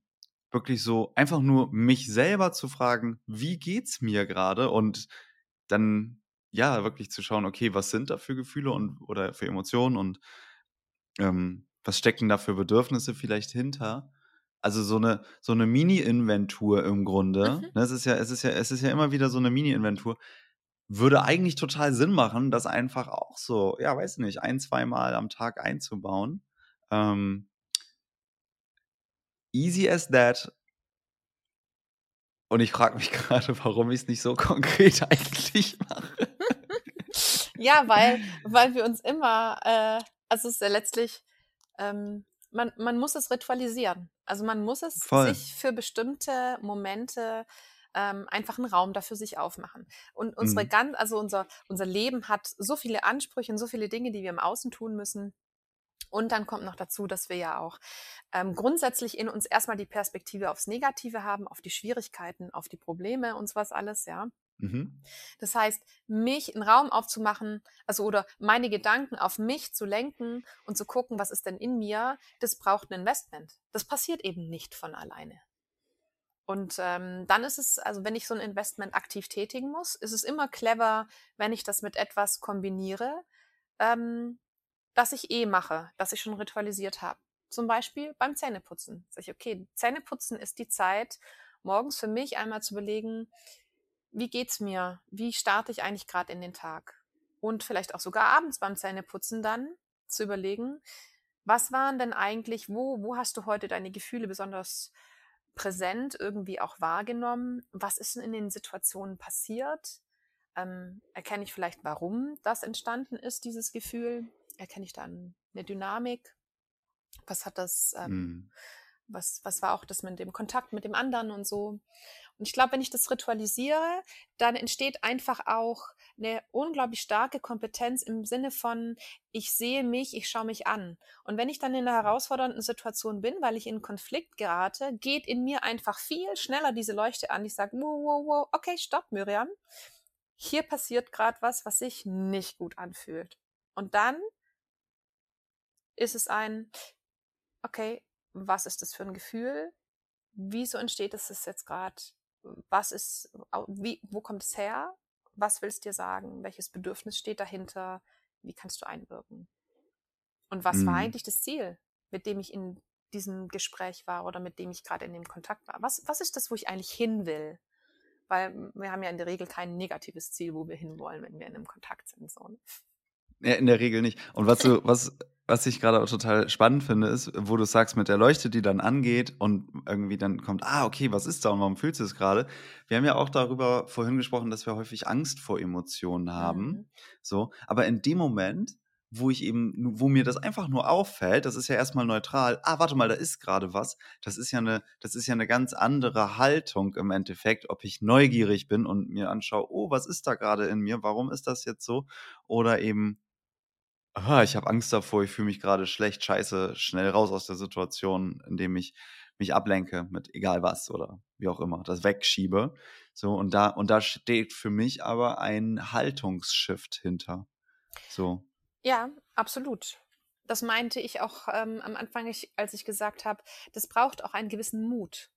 wirklich so einfach nur mich selber zu fragen, wie geht's mir gerade und dann ja wirklich zu schauen, okay, was sind da für Gefühle und oder für Emotionen und ähm, was stecken da für Bedürfnisse vielleicht hinter? Also so eine so eine Mini-Inventur im Grunde. Mhm. Ne, es ist ja es ist ja es ist ja immer wieder so eine Mini-Inventur. Würde eigentlich total Sinn machen, das einfach auch so, ja, weiß nicht, ein, zweimal am Tag einzubauen. Ähm easy as that. Und ich frage mich gerade, warum ich es nicht so konkret eigentlich mache. Ja, weil, weil wir uns immer, äh, also es ist ja letztlich, ähm, man, man muss es ritualisieren. Also man muss es Voll. sich für bestimmte Momente ähm, einfach einen Raum dafür sich aufmachen. Und unsere Mhm. ganz, also unser, unser Leben hat so viele Ansprüche und so viele Dinge, die wir im Außen tun müssen. Und dann kommt noch dazu, dass wir ja auch ähm, grundsätzlich in uns erstmal die Perspektive aufs Negative haben, auf die Schwierigkeiten, auf die Probleme und sowas alles, ja. Mhm. Das heißt, mich einen Raum aufzumachen, also oder meine Gedanken auf mich zu lenken und zu gucken, was ist denn in mir, das braucht ein Investment. Das passiert eben nicht von alleine. Und ähm, dann ist es, also wenn ich so ein Investment aktiv tätigen muss, ist es immer clever, wenn ich das mit etwas kombiniere, ähm, das ich eh mache, das ich schon ritualisiert habe. Zum Beispiel beim Zähneputzen. Sag ich, okay, Zähneputzen ist die Zeit, morgens für mich einmal zu überlegen, wie geht's mir? Wie starte ich eigentlich gerade in den Tag? Und vielleicht auch sogar abends beim Zähneputzen dann zu überlegen, was waren denn eigentlich, wo, wo hast du heute deine Gefühle besonders präsent irgendwie auch wahrgenommen? Was ist denn in den Situationen passiert? Ähm, erkenne ich vielleicht, warum das entstanden ist, dieses Gefühl? Erkenne ich dann eine Dynamik? Was hat das, ähm, Mhm. was, was war auch das mit dem Kontakt mit dem anderen und so? Und ich glaube, wenn ich das ritualisiere, dann entsteht einfach auch eine unglaublich starke Kompetenz im Sinne von, ich sehe mich, ich schaue mich an. Und wenn ich dann in einer herausfordernden Situation bin, weil ich in Konflikt gerate, geht in mir einfach viel schneller diese Leuchte an. Ich sage, wow, wow, wow, okay, stopp, Miriam. Hier passiert gerade was, was sich nicht gut anfühlt. Und dann ist es ein, okay, was ist das für ein Gefühl? Wieso entsteht es jetzt gerade? Was ist, wie, wo kommt es her? Was willst du dir sagen? Welches Bedürfnis steht dahinter? Wie kannst du einwirken? Und was war Mhm. eigentlich das Ziel, mit dem ich in diesem Gespräch war oder mit dem ich gerade in dem Kontakt war? Was, was ist das, wo ich eigentlich hin will? Weil wir haben ja in der Regel kein negatives Ziel, wo wir hinwollen, wenn wir in einem Kontakt sind. So. ne? Ja, in der Regel nicht. Und was du, was, was ich gerade auch total spannend finde, ist, wo du sagst, mit der Leuchte, die dann angeht und irgendwie dann kommt, ah, okay, was ist da und warum fühlst du es gerade? Wir haben ja auch darüber vorhin gesprochen, dass wir häufig Angst vor Emotionen haben. Mhm. So, aber in dem Moment, wo ich eben, wo mir das einfach nur auffällt, das ist ja erstmal neutral, ah, warte mal, da ist gerade was. Das ist ja eine, das ist ja eine ganz andere Haltung im Endeffekt, ob ich neugierig bin und mir anschaue, oh, was ist da gerade in mir? Warum ist das jetzt so? Oder eben, ah, ich habe Angst davor, ich fühle mich gerade schlecht, scheiße, schnell raus aus der Situation, indem ich mich ablenke mit egal was oder wie auch immer, das wegschiebe. So, und da, und da steht für mich aber ein Haltungsshift hinter. So. Ja, absolut. Das meinte ich auch ähm, am Anfang, ich, als ich gesagt habe, das braucht auch einen gewissen Mut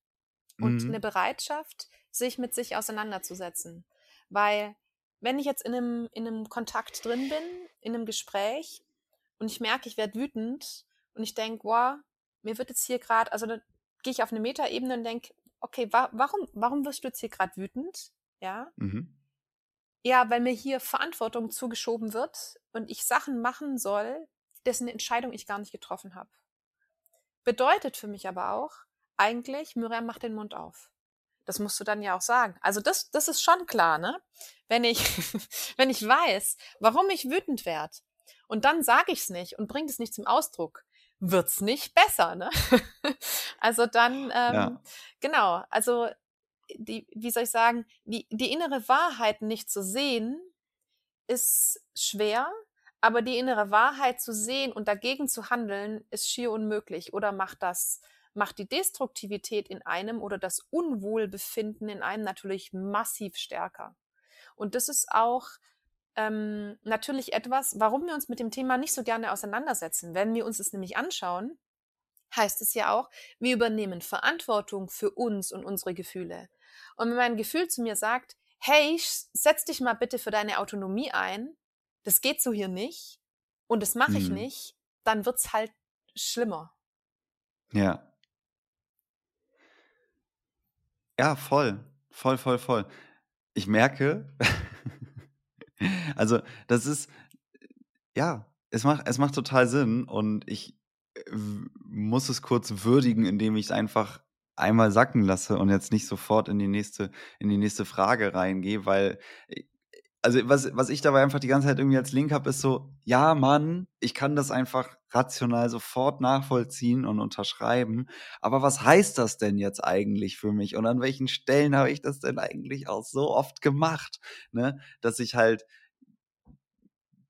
und Mhm. eine Bereitschaft, sich mit sich auseinanderzusetzen. Weil wenn ich jetzt in einem, in einem Kontakt drin bin, in einem Gespräch und ich merke, ich werde wütend und ich denke, wow, mir wird jetzt hier gerade, also dann gehe ich auf eine Metaebene und denke, okay, wa warum, warum wirst du jetzt hier gerade wütend? Ja, Mhm. ja, weil mir hier Verantwortung zugeschoben wird und ich Sachen machen soll, dessen Entscheidung ich gar nicht getroffen habe. Bedeutet für mich aber auch, eigentlich, Miriam macht den Mund auf. Das musst du dann ja auch sagen. Also das, das ist schon klar, ne? Wenn ich, wenn ich weiß, warum ich wütend werde und dann sage ich es nicht und bringe es nicht zum Ausdruck, wird's nicht besser, ne? Also dann, ähm, Ja. genau, also die, wie soll ich sagen, die, die innere Wahrheit nicht zu sehen, ist schwer, aber die innere Wahrheit zu sehen und dagegen zu handeln, ist schier unmöglich oder macht das, macht die Destruktivität in einem oder das Unwohlbefinden in einem natürlich massiv stärker. Und das ist auch ähm, natürlich etwas, warum wir uns mit dem Thema nicht so gerne auseinandersetzen. Wenn wir uns es nämlich anschauen, heißt es ja auch, wir übernehmen Verantwortung für uns und unsere Gefühle. Und wenn mein Gefühl zu mir sagt, hey, setz dich mal bitte für deine Autonomie ein, das geht so hier nicht und das mache ich mhm. nicht, dann wird's halt schlimmer. Ja. Ja, voll. Voll, voll, voll. Ich merke, also das ist, ja, es macht, es macht total Sinn und ich äh, muss es kurz würdigen, indem ich es einfach einmal sacken lasse und jetzt nicht sofort in die nächste, in die nächste Frage reingehe, weil äh, also was, was ich dabei einfach die ganze Zeit irgendwie als Link habe, ist so, ja, Mann, ich kann das einfach rational sofort nachvollziehen und unterschreiben. Aber was heißt das denn jetzt eigentlich für mich? Und an welchen Stellen habe ich das denn eigentlich auch so oft gemacht? Ne? Dass ich halt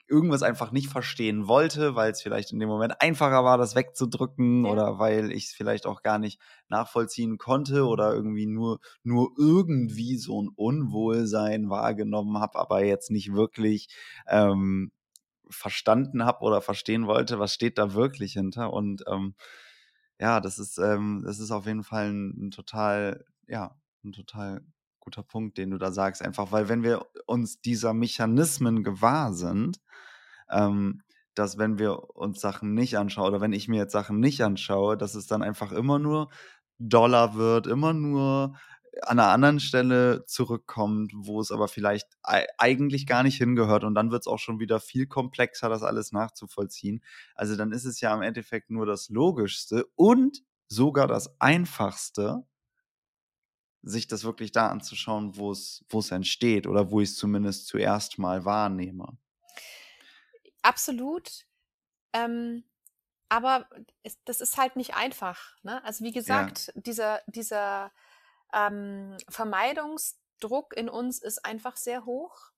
irgendwas einfach nicht verstehen wollte, weil es vielleicht in dem Moment einfacher war, das wegzudrücken ja. oder weil ich es vielleicht auch gar nicht nachvollziehen konnte oder irgendwie nur, nur irgendwie so ein Unwohlsein wahrgenommen habe, aber jetzt nicht wirklich ähm, verstanden habe oder verstehen wollte, was steht da wirklich hinter. Und ähm, ja, das ist, ähm, das ist auf jeden Fall ein, ein total, ja, ein total guter Punkt, den du da sagst. Einfach, weil wenn wir uns dieser Mechanismen gewahr sind, ähm, dass wenn wir uns Sachen nicht anschauen oder wenn ich mir jetzt Sachen nicht anschaue, dass es dann einfach immer nur Dollar wird, immer nur an einer anderen Stelle zurückkommt, wo es aber vielleicht eigentlich gar nicht hingehört und dann wird es auch schon wieder viel komplexer, das alles nachzuvollziehen. Also dann ist es ja im Endeffekt nur das Logischste und sogar das Einfachste, sich das wirklich da anzuschauen, wo es, wo es entsteht oder wo ich es zumindest zuerst mal wahrnehme. Absolut. Ähm, aber es, das ist halt nicht einfach. Ne? Also wie gesagt, ja. dieser, dieser ähm, Vermeidungsdruck in uns ist einfach sehr hoch.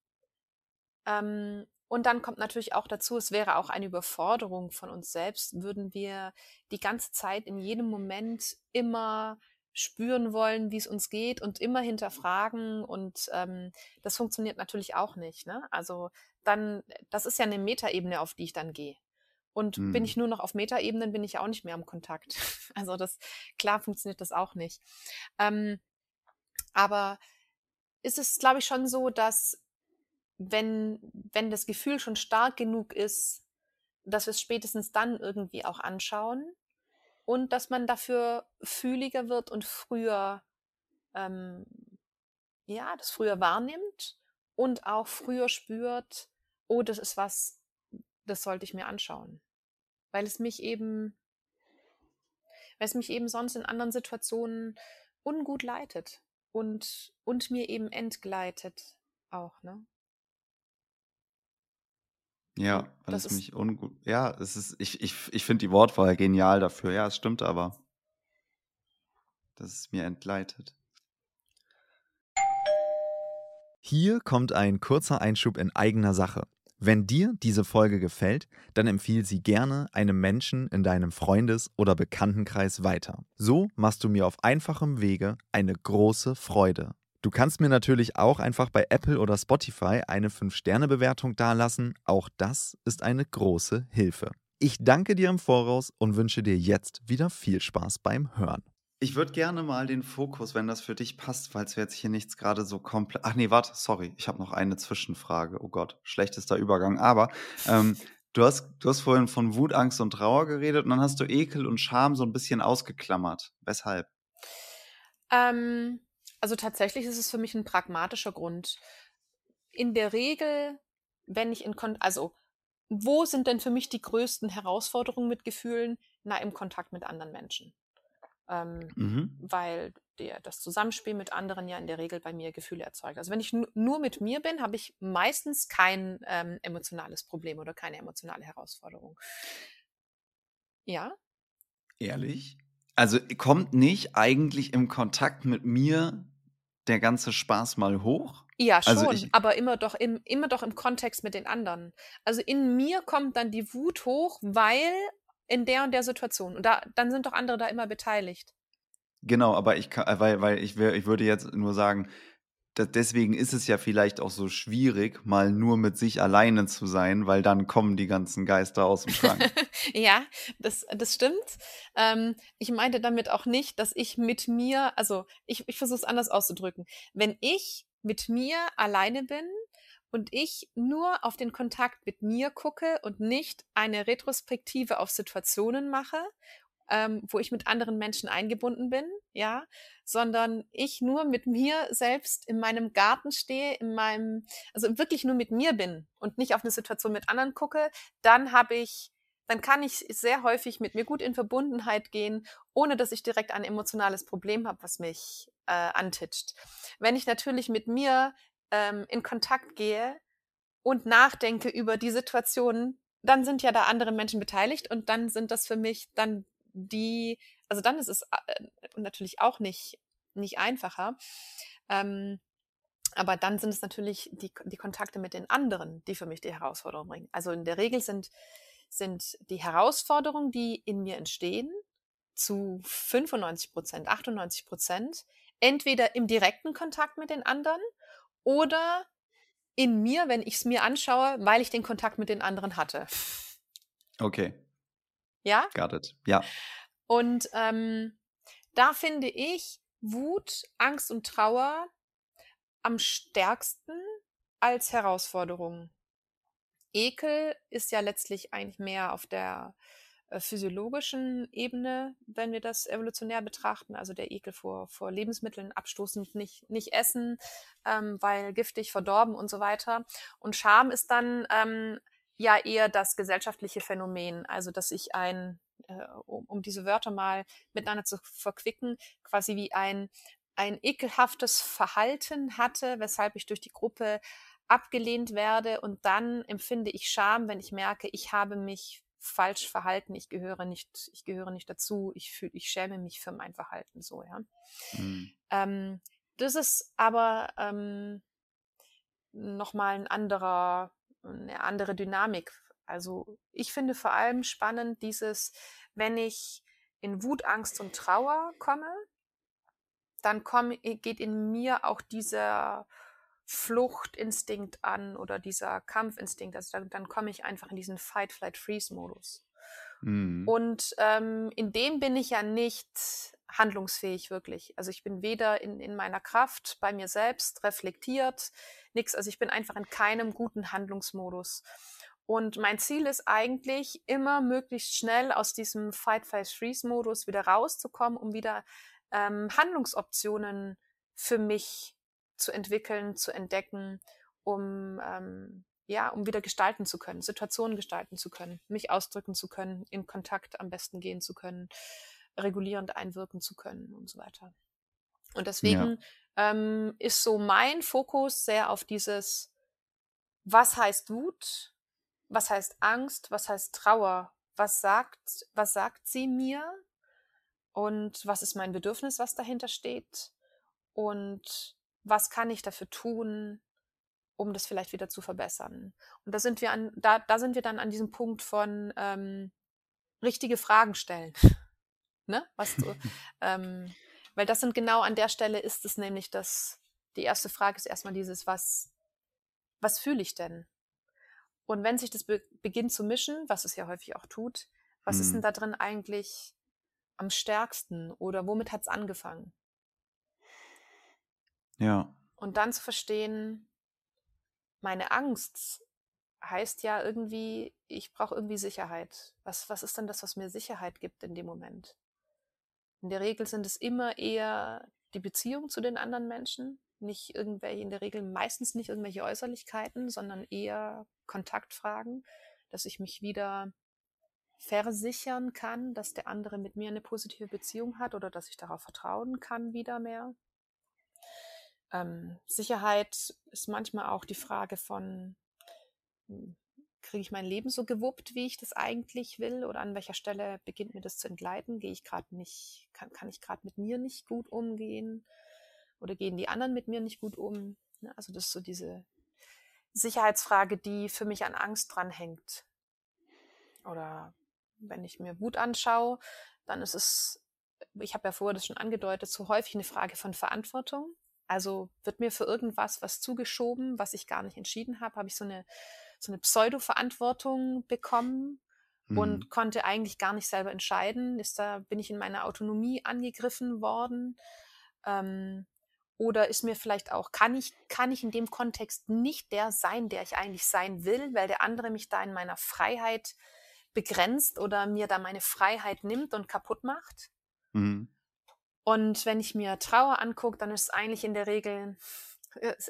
Ähm, und dann kommt natürlich auch dazu, es wäre auch eine Überforderung von uns selbst, würden wir die ganze Zeit in jedem Moment immer spüren wollen, wie es uns geht und immer hinterfragen und ähm, das funktioniert natürlich auch nicht. Ne? Also dann, das ist ja eine Metaebene, auf die ich dann gehe. Und mhm. bin ich nur noch auf Metaebenen, bin ich auch nicht mehr am Kontakt. Also das, klar funktioniert das auch nicht. Ähm, aber ist es, glaube ich, schon so, dass wenn, wenn das Gefühl schon stark genug ist, dass wir es spätestens dann irgendwie auch anschauen und dass man dafür fühliger wird und früher, ähm, ja, das früher wahrnimmt und auch früher spürt, oh, das ist was, das sollte ich mir anschauen. Weil es mich eben, weil es mich eben sonst in anderen Situationen ungut leitet und, und mir eben entgleitet auch, ne? Ja, weil das es mich ungut. Ja, es ist, ich, ich, ich finde die Wortwahl genial dafür. Ja, es stimmt aber. Dass es mir entgleitet. Hier kommt ein kurzer Einschub in eigener Sache. Wenn dir diese Folge gefällt, dann empfiehl sie gerne einem Menschen in deinem Freundes- oder Bekanntenkreis weiter. So machst du mir auf einfachem Wege eine große Freude. Du kannst mir natürlich auch einfach bei Apple oder Spotify eine 5-Sterne-Bewertung dalassen. Auch das ist eine große Hilfe. Ich danke dir im Voraus und wünsche dir jetzt wieder viel Spaß beim Hören. Ich würde gerne mal den Fokus, wenn das für dich passt, falls wir jetzt hier nichts gerade so komplett. Ach nee, warte, sorry, ich habe noch eine Zwischenfrage. Oh Gott, schlechtester Übergang. Aber ähm, du, hast, du hast vorhin von Wut, Angst und Trauer geredet und dann hast du Ekel und Scham so ein bisschen ausgeklammert. Weshalb? Ähm, also tatsächlich ist es für mich ein pragmatischer Grund. In der Regel, wenn ich in Kon also wo sind denn für mich die größten Herausforderungen mit Gefühlen? Na, im Kontakt mit anderen Menschen. Ähm, mhm. Weil der, das Zusammenspiel mit anderen ja in der Regel bei mir Gefühle erzeugt. Also wenn ich nur mit mir bin, habe ich meistens kein ähm, emotionales Problem oder keine emotionale Herausforderung. Ja? Ehrlich? Also kommt nicht eigentlich im Kontakt mit mir der ganze Spaß mal hoch? Ja, also schon, also ich, aber immer doch, im, immer doch im Kontext mit den anderen. Also in mir kommt dann die Wut hoch, weil in der und der Situation. Und da, dann sind doch andere da immer beteiligt. Genau, aber ich kann, weil, weil ich, ich würde jetzt nur sagen, deswegen ist es ja vielleicht auch so schwierig, mal nur mit sich alleine zu sein, weil dann kommen die ganzen Geister aus dem Schrank. ja, das, das stimmt. Ähm, ich meinte damit auch nicht, dass ich mit mir, also ich, ich versuche es anders auszudrücken. Wenn ich mit mir alleine bin und ich nur auf den Kontakt mit mir gucke und nicht eine Retrospektive auf Situationen mache ähm, wo ich mit anderen Menschen eingebunden bin, ja, sondern ich nur mit mir selbst in meinem Garten stehe, in meinem, also wirklich nur mit mir bin und nicht auf eine Situation mit anderen gucke, dann habe ich, dann kann ich sehr häufig mit mir gut in Verbundenheit gehen, ohne dass ich direkt ein emotionales Problem habe, was mich äh, antitscht. Wenn ich natürlich mit mir ähm, in Kontakt gehe und nachdenke über die Situationen, dann sind ja da andere Menschen beteiligt und dann sind das für mich, dann die, also dann ist es äh, natürlich auch nicht, nicht einfacher. Ähm, aber dann sind es natürlich die, die Kontakte mit den anderen, die für mich die Herausforderung bringen. Also in der Regel sind, sind die Herausforderungen, die in mir entstehen, zu 95 Prozent, 98 Prozent, entweder im direkten Kontakt mit den anderen oder in mir, wenn ich es mir anschaue, weil ich den Kontakt mit den anderen hatte. Okay. Ja? Got it. Ja. Und ähm, da finde ich Wut, Angst und Trauer am stärksten als Herausforderung. Ekel ist ja letztlich eigentlich mehr auf der äh, physiologischen Ebene, wenn wir das evolutionär betrachten, also der Ekel vor, vor Lebensmitteln abstoßend, nicht, nicht essen, ähm, weil giftig, verdorben und so weiter. Und Scham ist dann ähm, ja eher das gesellschaftliche Phänomen, also dass ich ein, äh, um, um diese Wörter mal miteinander zu verquicken, quasi wie ein, ein ekelhaftes Verhalten hatte, weshalb ich durch die Gruppe abgelehnt werde und dann empfinde ich Scham, wenn ich merke, ich habe mich falsch verhalten, ich gehöre nicht, ich gehöre nicht dazu, ich fühle, ich schäme mich für mein Verhalten so, ja. Mhm. Ähm, das ist aber ähm, nochmal ein anderer eine andere Dynamik. Also ich finde vor allem spannend dieses, wenn ich in Wut, Angst und Trauer komme, dann komm, geht in mir auch dieser Fluchtinstinkt an oder dieser Kampfinstinkt. Also dann, dann komme ich einfach in diesen Fight, Flight, Freeze-Modus. Mhm. Und ähm, in dem bin ich ja nicht handlungsfähig wirklich. Also ich bin weder in, in meiner Kraft bei mir selbst reflektiert, nichts. Also ich bin einfach in keinem guten Handlungsmodus. Und mein Ziel ist eigentlich, immer möglichst schnell aus diesem Fight, Fight, Freeze-Modus wieder rauszukommen, um wieder ähm, Handlungsoptionen für mich zu entwickeln, zu entdecken, um ähm, ja, um wieder gestalten zu können, Situationen gestalten zu können, mich ausdrücken zu können, in Kontakt am besten gehen zu können, regulierend einwirken zu können und so weiter. Und deswegen ja. ähm, ist so mein Fokus sehr auf dieses, was heißt Wut, was heißt Angst, was heißt Trauer, was sagt, was sagt sie mir und was ist mein Bedürfnis, was dahinter steht und was kann ich dafür tun, um das vielleicht wieder zu verbessern. Und da sind wir an, da, da sind wir dann an diesem Punkt von ähm, richtige Fragen stellen. Ne? Was du, ähm, weil das sind genau an der Stelle ist es nämlich das, die erste Frage ist erstmal dieses, was, was fühle ich denn? Und wenn sich das be beginnt zu mischen, was es ja häufig auch tut, was mhm. ist denn mhm. da drin eigentlich am stärksten oder womit hat es angefangen? Ja. Und dann zu verstehen, meine Angst heißt ja irgendwie, ich brauche irgendwie Sicherheit. Was, was ist denn das, was mir Sicherheit gibt in dem Moment? In der Regel sind es immer eher die Beziehung zu den anderen Menschen, nicht irgendwelche, in der Regel meistens nicht irgendwelche Äußerlichkeiten, sondern eher Kontaktfragen, dass ich mich wieder versichern kann, dass der andere mit mir eine positive Beziehung hat oder dass ich darauf vertrauen kann wieder mehr. Ähm, Sicherheit ist manchmal auch die Frage von, hm, kriege ich mein Leben so gewuppt, wie ich das eigentlich will? Oder an welcher Stelle beginnt mir das zu entgleiten? Gehe ich gerade nicht, kann, kann ich gerade mit mir nicht gut umgehen? Oder gehen die anderen mit mir nicht gut um? Ne, also das ist so diese Sicherheitsfrage, die für mich an Angst dranhängt. Oder wenn ich mir Wut anschaue, dann ist es, ich habe ja vorher das schon angedeutet, so häufig eine Frage von Verantwortung. Also wird mir für irgendwas was zugeschoben, was ich gar nicht entschieden habe, habe ich so eine, so eine Pseudo-Verantwortung bekommen mhm. und konnte eigentlich gar nicht selber entscheiden. Ist da, bin ich in meiner Autonomie angegriffen worden? Ähm, oder ist mir vielleicht auch, kann ich, kann ich in dem Kontext nicht der sein, der ich eigentlich sein will, weil der andere mich da in meiner Freiheit begrenzt oder mir da meine Freiheit nimmt und kaputt macht? Mhm. Und wenn ich mir Trauer angucke, dann ist eigentlich in der Regel,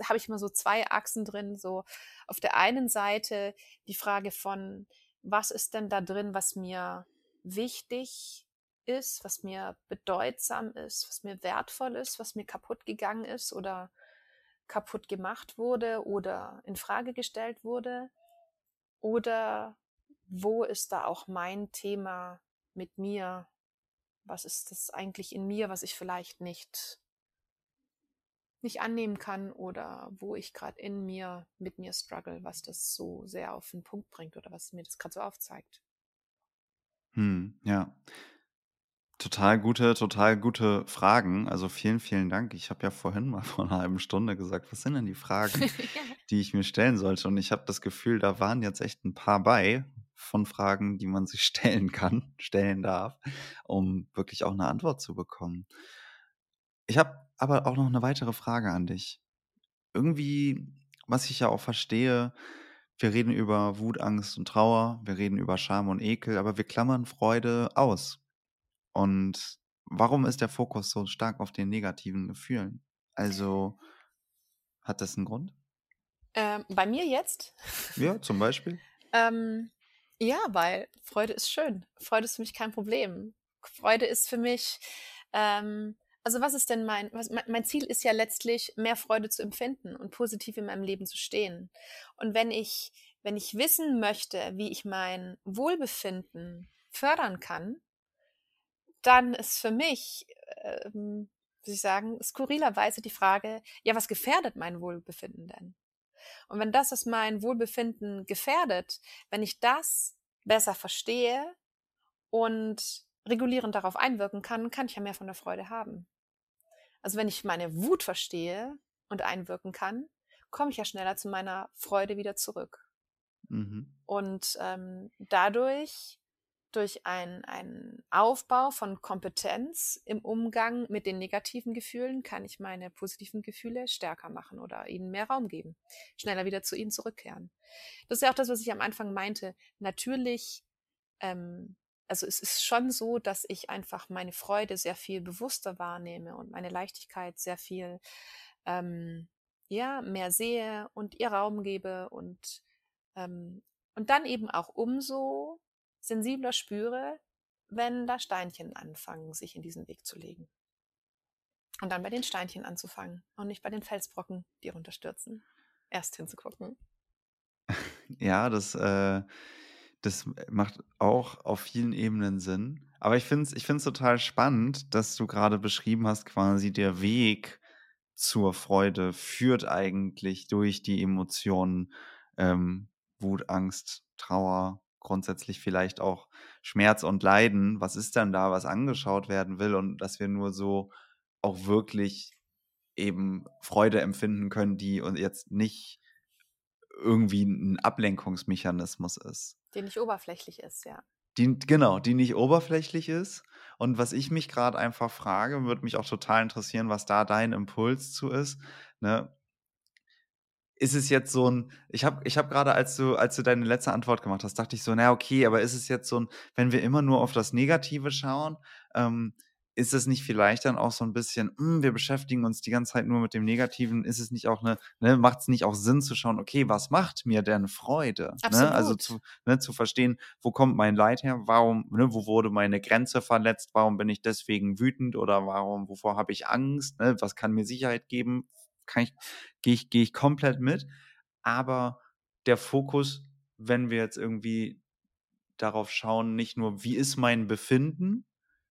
habe ich immer so zwei Achsen drin. So auf der einen Seite die Frage von, was ist denn da drin, was mir wichtig ist, was mir bedeutsam ist, was mir wertvoll ist, was mir kaputt gegangen ist oder kaputt gemacht wurde oder in Frage gestellt wurde? Oder wo ist da auch mein Thema mit mir? Was ist das eigentlich in mir, was ich vielleicht nicht nicht annehmen kann oder wo ich gerade in mir mit mir struggle, was das so sehr auf den Punkt bringt oder was mir das gerade so aufzeigt. Hm, ja. Total gute, total gute Fragen. Also vielen, vielen Dank. Ich habe ja vorhin mal vor einer halben Stunde gesagt, was sind denn die Fragen, die ich mir stellen sollte? Und ich habe das Gefühl, da waren jetzt echt ein paar bei von Fragen, die man sich stellen kann, stellen darf, um wirklich auch eine Antwort zu bekommen. Ich habe aber auch noch eine weitere Frage an dich. Irgendwie, was ich ja auch verstehe, wir reden über Wut, Angst und Trauer, wir reden über Scham und Ekel, aber wir klammern Freude aus. Und warum ist der Fokus so stark auf den negativen Gefühlen? Also, hat das einen Grund? Ähm, bei mir jetzt? Ja, zum Beispiel. ähm, ja, weil Freude ist schön. Freude ist für mich kein Problem. Freude ist für mich, ähm, also was ist denn mein, was, mein Ziel ist ja letztlich, mehr Freude zu empfinden und positiv in meinem Leben zu stehen. Und wenn ich, wenn ich wissen möchte, wie ich mein Wohlbefinden fördern kann, dann ist für mich, ähm, wie ich sagen, skurrilerweise die Frage, ja, was gefährdet mein Wohlbefinden denn? Und wenn das, was mein Wohlbefinden gefährdet, wenn ich das besser verstehe und regulierend darauf einwirken kann, kann ich ja mehr von der Freude haben. Also wenn ich meine Wut verstehe und einwirken kann, komme ich ja schneller zu meiner Freude wieder zurück. Mhm. Und ähm, dadurch durch einen Aufbau von Kompetenz im Umgang mit den negativen Gefühlen kann ich meine positiven Gefühle stärker machen oder ihnen mehr Raum geben, schneller wieder zu ihnen zurückkehren. Das ist ja auch das, was ich am Anfang meinte. Natürlich, ähm, also es ist schon so, dass ich einfach meine Freude sehr viel bewusster wahrnehme und meine Leichtigkeit sehr viel ähm, ja mehr sehe und ihr Raum gebe und ähm, und dann eben auch umso sensibler spüre, wenn da Steinchen anfangen, sich in diesen Weg zu legen. Und dann bei den Steinchen anzufangen und nicht bei den Felsbrocken, die runterstürzen. Erst hinzugucken. Ja, das, äh, das macht auch auf vielen Ebenen Sinn. Aber ich finde es ich total spannend, dass du gerade beschrieben hast, quasi der Weg zur Freude führt eigentlich durch die Emotionen ähm, Wut, Angst, Trauer, grundsätzlich vielleicht auch Schmerz und Leiden, was ist denn da, was angeschaut werden will und dass wir nur so auch wirklich eben Freude empfinden können, die und jetzt nicht irgendwie ein Ablenkungsmechanismus ist. Die nicht oberflächlich ist, ja. Die, genau, die nicht oberflächlich ist. Und was ich mich gerade einfach frage, würde mich auch total interessieren, was da dein Impuls zu ist. Ne? ist es jetzt so ein, ich habe ich hab gerade, als du, als du deine letzte Antwort gemacht hast, dachte ich so, na okay, aber ist es jetzt so ein, wenn wir immer nur auf das Negative schauen, ähm, ist es nicht vielleicht dann auch so ein bisschen, mh, hm, wir beschäftigen uns die ganze Zeit nur mit dem Negativen, ist es nicht auch eine, ne, macht es nicht auch Sinn zu schauen, okay, was macht mir denn Freude? Ne? Also zu, ne, zu verstehen, wo kommt mein Leid her, warum, ne, wo wurde meine Grenze verletzt, warum bin ich deswegen wütend oder warum, wovor habe ich Angst, ne? was kann mir Sicherheit geben, kann ich, gehe ich, gehe ich komplett mit. Aber der Fokus, wenn wir jetzt irgendwie darauf schauen, nicht nur, wie ist mein Befinden,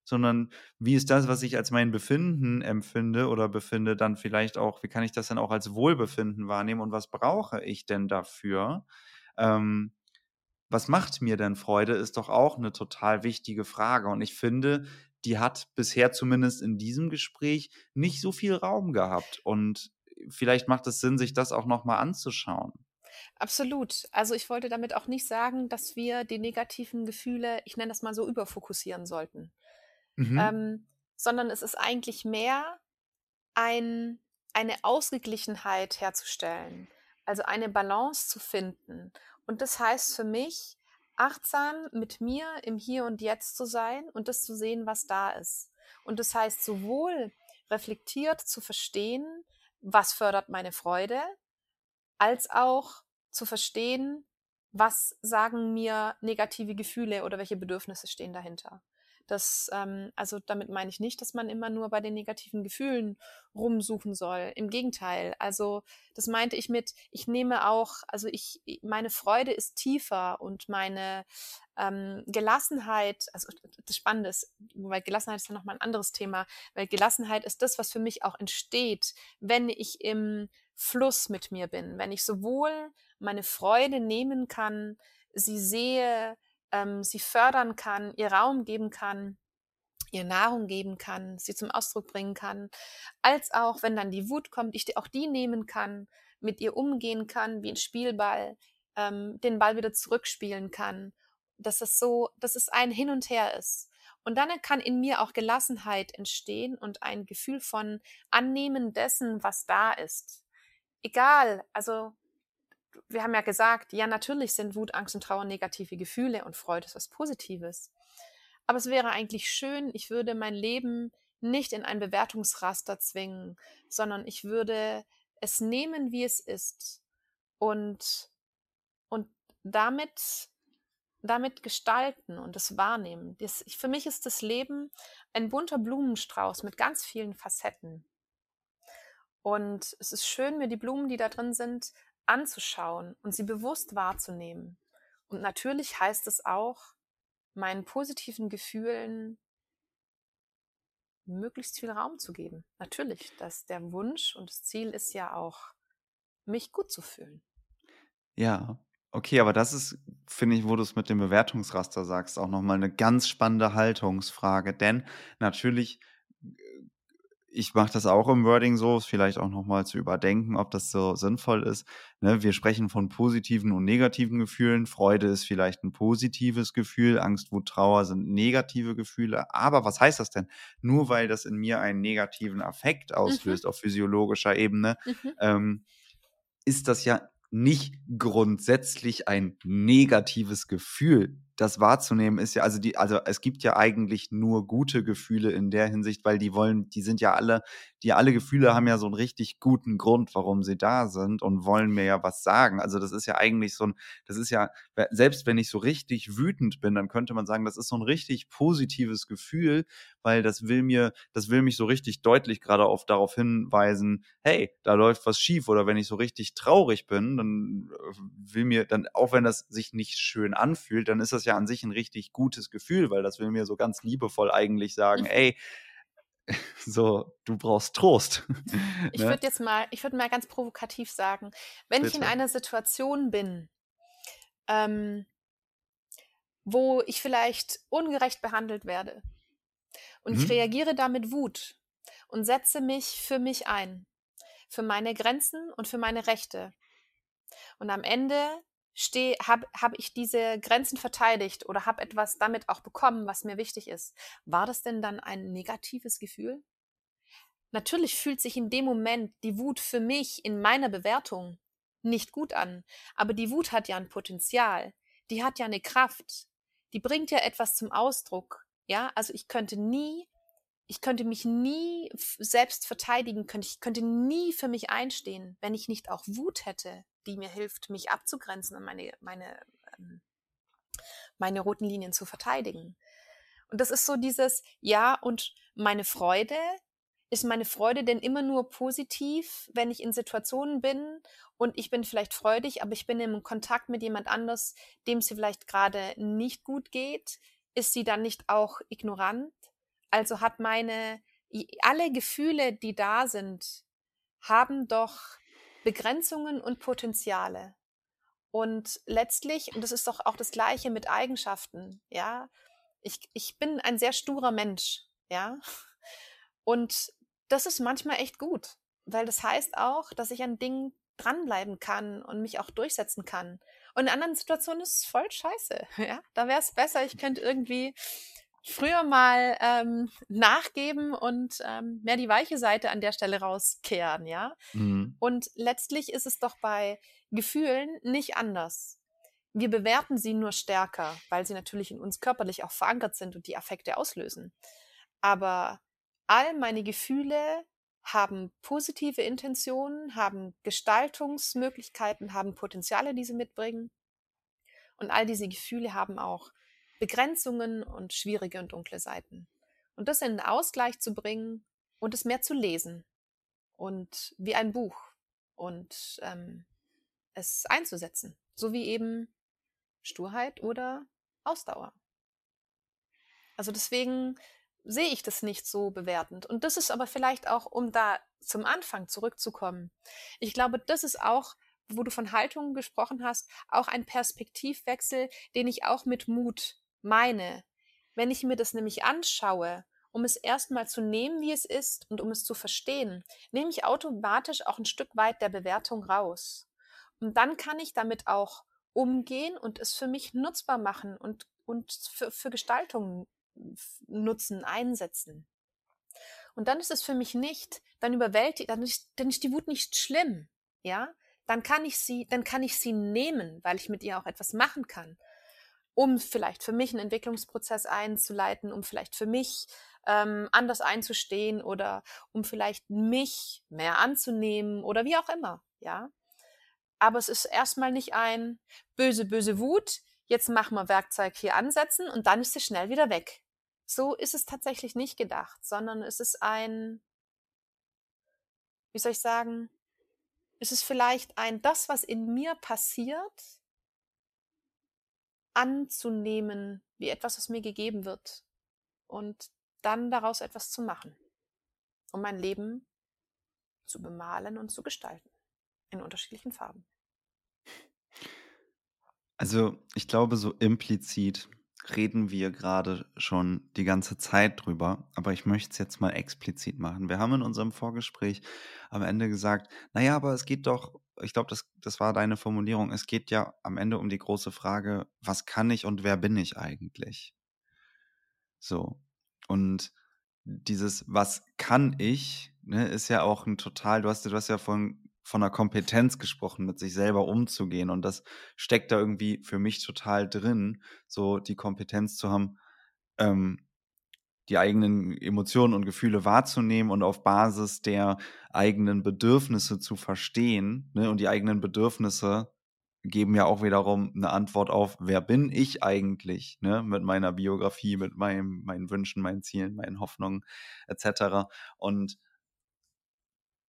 sondern wie ist das, was ich als mein Befinden empfinde oder befinde, dann vielleicht auch, wie kann ich das dann auch als Wohlbefinden wahrnehmen und was brauche ich denn dafür? Ähm, was macht mir denn Freude, ist doch auch eine total wichtige Frage. Und ich finde, die hat bisher zumindest in diesem Gespräch nicht so viel Raum gehabt. Und vielleicht macht es Sinn, sich das auch nochmal anzuschauen. Absolut. Also ich wollte damit auch nicht sagen, dass wir die negativen Gefühle, ich nenne das mal so, überfokussieren sollten. Mhm. Ähm, sondern es ist eigentlich mehr ein, eine Ausgeglichenheit herzustellen, also eine Balance zu finden. Und das heißt für mich, achtsam mit mir im Hier und Jetzt zu sein und das zu sehen, was da ist. Und das heißt sowohl reflektiert zu verstehen, was fördert meine Freude, als auch zu verstehen, was sagen mir negative Gefühle oder welche Bedürfnisse stehen dahinter. Das, ähm, also damit meine ich nicht, dass man immer nur bei den negativen Gefühlen rumsuchen soll. Im Gegenteil. Also das meinte ich mit, ich nehme auch, also ich, meine Freude ist tiefer und meine ähm, Gelassenheit, also das Spannende ist, weil Gelassenheit ist ja nochmal ein anderes Thema, weil Gelassenheit ist das, was für mich auch entsteht, wenn ich im Fluss mit mir bin, wenn ich sowohl meine Freude nehmen kann, sie sehe, ähm, sie fördern kann, ihr Raum geben kann, ihr Nahrung geben kann, sie zum Ausdruck bringen kann, als auch, wenn dann die Wut kommt, ich auch die nehmen kann, mit ihr umgehen kann, wie ein Spielball, ähm, den Ball wieder zurückspielen kann, dass es so, dass es ein Hin und Her ist. Und dann kann in mir auch Gelassenheit entstehen und ein Gefühl von Annehmen dessen, was da ist. Egal, also wir haben ja gesagt, ja, natürlich sind Wut, Angst und Trauer negative Gefühle und Freude ist was Positives. Aber es wäre eigentlich schön, ich würde mein Leben nicht in ein Bewertungsraster zwingen, sondern ich würde es nehmen, wie es ist und, und damit, damit gestalten und es wahrnehmen. Das, für mich ist das Leben ein bunter Blumenstrauß mit ganz vielen Facetten. Und es ist schön, mir die Blumen, die da drin sind, anzuschauen und sie bewusst wahrzunehmen. Und natürlich heißt es auch, meinen positiven Gefühlen möglichst viel Raum zu geben. Natürlich, dass der Wunsch und das Ziel ist ja auch, mich gut zu fühlen. Ja, okay, aber das ist, finde ich, wo du es mit dem Bewertungsraster sagst, auch nochmal eine ganz spannende Haltungsfrage. Denn natürlich ich mache das auch im Wording so, vielleicht auch nochmal zu überdenken, ob das so sinnvoll ist. Ne, wir sprechen von positiven und negativen Gefühlen. Freude ist vielleicht ein positives Gefühl, Angst, Wut, Trauer sind negative Gefühle. Aber was heißt das denn? Nur weil das in mir einen negativen Affekt mhm. auslöst mhm. auf physiologischer Ebene, mhm. ähm, ist das ja nicht grundsätzlich ein negatives Gefühl das wahrzunehmen ist ja, also die, also es gibt ja eigentlich nur gute Gefühle in der Hinsicht, weil die wollen, die sind ja alle, die alle Gefühle haben ja so einen richtig guten Grund, warum sie da sind und wollen mir ja was sagen. Also das ist ja eigentlich so ein, das ist ja, selbst wenn ich so richtig wütend bin, dann könnte man sagen, das ist so ein richtig positives Gefühl, weil das will mir, das will mich so richtig deutlich gerade auf darauf hinweisen, hey, da läuft was schief. Oder wenn ich so richtig traurig bin, dann äh, will mir, dann, auch wenn das sich nicht schön anfühlt, dann ist das ja an sich ein richtig gutes Gefühl, weil das will mir so ganz liebevoll eigentlich sagen, mhm. ey, so, du brauchst Trost. Ich ne? würde jetzt mal, ich würde mal ganz provokativ sagen, wenn Bitte. ich in einer Situation bin, ähm, wo ich vielleicht ungerecht behandelt werde und mhm. ich reagiere da mit Wut und setze mich für mich ein, für meine Grenzen und für meine Rechte. Und am Ende habe hab ich diese Grenzen verteidigt oder habe etwas damit auch bekommen, was mir wichtig ist, war das denn dann ein negatives Gefühl? Natürlich fühlt sich in dem Moment die Wut für mich in meiner Bewertung nicht gut an, aber die Wut hat ja ein Potenzial, die hat ja eine Kraft, die bringt ja etwas zum Ausdruck. Ja, also ich könnte nie, ich könnte mich nie selbst verteidigen, könnte, ich könnte nie für mich einstehen, wenn ich nicht auch Wut hätte, die mir hilft, mich abzugrenzen und meine, meine, ähm, meine roten Linien zu verteidigen. Und das ist so dieses, ja, und meine Freude, ist meine Freude denn immer nur positiv, wenn ich in Situationen bin und ich bin vielleicht freudig, aber ich bin im Kontakt mit jemand anders, dem es vielleicht gerade nicht gut geht? Ist sie dann nicht auch ignorant? Also hat meine, alle Gefühle, die da sind, haben doch Begrenzungen und Potenziale. Und letztlich, und das ist doch auch das Gleiche mit Eigenschaften, ja, ich, ich bin ein sehr sturer Mensch. ja. Und das ist manchmal echt gut, weil das heißt auch, dass ich an Dingen dranbleiben kann und mich auch durchsetzen kann. Und in anderen Situationen ist es voll scheiße. Ja? Da wäre es besser, ich könnte irgendwie früher mal ähm, nachgeben und ähm, mehr die weiche Seite an der Stelle rauskehren, ja. Mhm. Und letztlich ist es doch bei Gefühlen nicht anders. Wir bewerten sie nur stärker, weil sie natürlich in uns körperlich auch verankert sind und die Affekte auslösen. Aber all meine Gefühle haben positive Intentionen, haben Gestaltungsmöglichkeiten, haben Potenziale, die sie mitbringen. Und all diese Gefühle haben auch Begrenzungen und schwierige und dunkle Seiten. Und das in den Ausgleich zu bringen und es mehr zu lesen und wie ein Buch und ähm, es einzusetzen, so wie eben Sturheit oder Ausdauer. Also deswegen sehe ich das nicht so bewertend. Und das ist aber vielleicht auch, um da zum Anfang zurückzukommen. Ich glaube, das ist auch, wo du von Haltungen gesprochen hast, auch ein Perspektivwechsel, den ich auch mit Mut meine. Wenn ich mir das nämlich anschaue, um es erstmal zu nehmen, wie es ist und um es zu verstehen, nehme ich automatisch auch ein Stück weit der Bewertung raus. Und dann kann ich damit auch umgehen und es für mich nutzbar machen und, und für, für Gestaltung nutzen, einsetzen. Und dann ist es für mich nicht, dann überwältigt, dann ist, dann ist die Wut nicht schlimm, ja? Dann kann ich sie, dann kann ich sie nehmen, weil ich mit ihr auch etwas machen kann, um vielleicht für mich einen Entwicklungsprozess einzuleiten, um vielleicht für mich ähm, anders einzustehen oder um vielleicht mich mehr anzunehmen oder wie auch immer, ja? Aber es ist erstmal nicht ein böse, böse Wut, jetzt machen wir Werkzeug hier ansetzen und dann ist sie schnell wieder weg. So ist es tatsächlich nicht gedacht, sondern es ist ein, wie soll ich sagen, es ist vielleicht ein, das, was in mir passiert, anzunehmen, wie etwas, was mir gegeben wird und dann daraus etwas zu machen, um mein Leben zu bemalen und zu gestalten in unterschiedlichen Farben. Also ich glaube, so implizit reden wir gerade schon die ganze Zeit drüber, aber ich möchte es jetzt mal explizit machen. Wir haben in unserem Vorgespräch am Ende gesagt, naja, aber es geht doch, ich glaube, das, das war deine Formulierung, es geht ja am Ende um die große Frage, was kann ich und wer bin ich eigentlich? So. Und dieses, was kann ich, ne, ist ja auch ein total, du hast, du hast ja von von einer Kompetenz gesprochen, mit sich selber umzugehen. Und das steckt da irgendwie für mich total drin, so die Kompetenz zu haben, ähm, die eigenen Emotionen und Gefühle wahrzunehmen und auf Basis der eigenen Bedürfnisse zu verstehen. Ne? Und die eigenen Bedürfnisse geben ja auch wiederum eine Antwort auf, wer bin ich eigentlich, ne? mit meiner Biografie, mit meinem, meinen Wünschen, meinen Zielen, meinen Hoffnungen etc. Und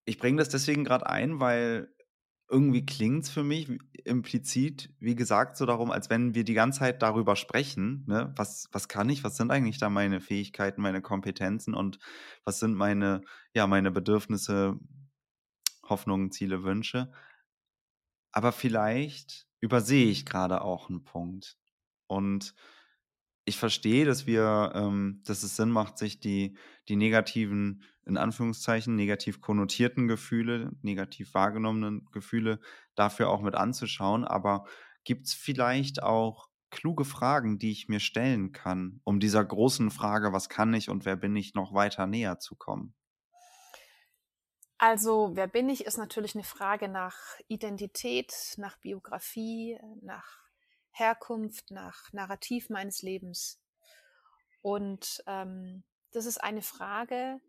ich bringe das deswegen gerade ein, weil irgendwie klingt es für mich implizit, wie gesagt, so darum, als wenn wir die ganze Zeit darüber sprechen, ne? was, was kann ich, was sind eigentlich da meine Fähigkeiten, meine Kompetenzen und was sind meine, ja, meine Bedürfnisse, Hoffnungen, Ziele, Wünsche. Aber vielleicht übersehe ich gerade auch einen Punkt. Und ich verstehe, dass wir, ähm, dass es Sinn macht, sich die, die negativen, in Anführungszeichen, negativ konnotierten Gefühle, negativ wahrgenommenen Gefühle dafür auch mit anzuschauen. Aber gibt es vielleicht auch kluge Fragen, die ich mir stellen kann, um dieser großen Frage, was kann ich und wer bin ich, noch weiter näher zu kommen? Also, wer bin ich, ist natürlich eine Frage nach Identität, nach Biografie, nach Herkunft, nach Narrativ meines Lebens. Und ähm, das ist eine Frage,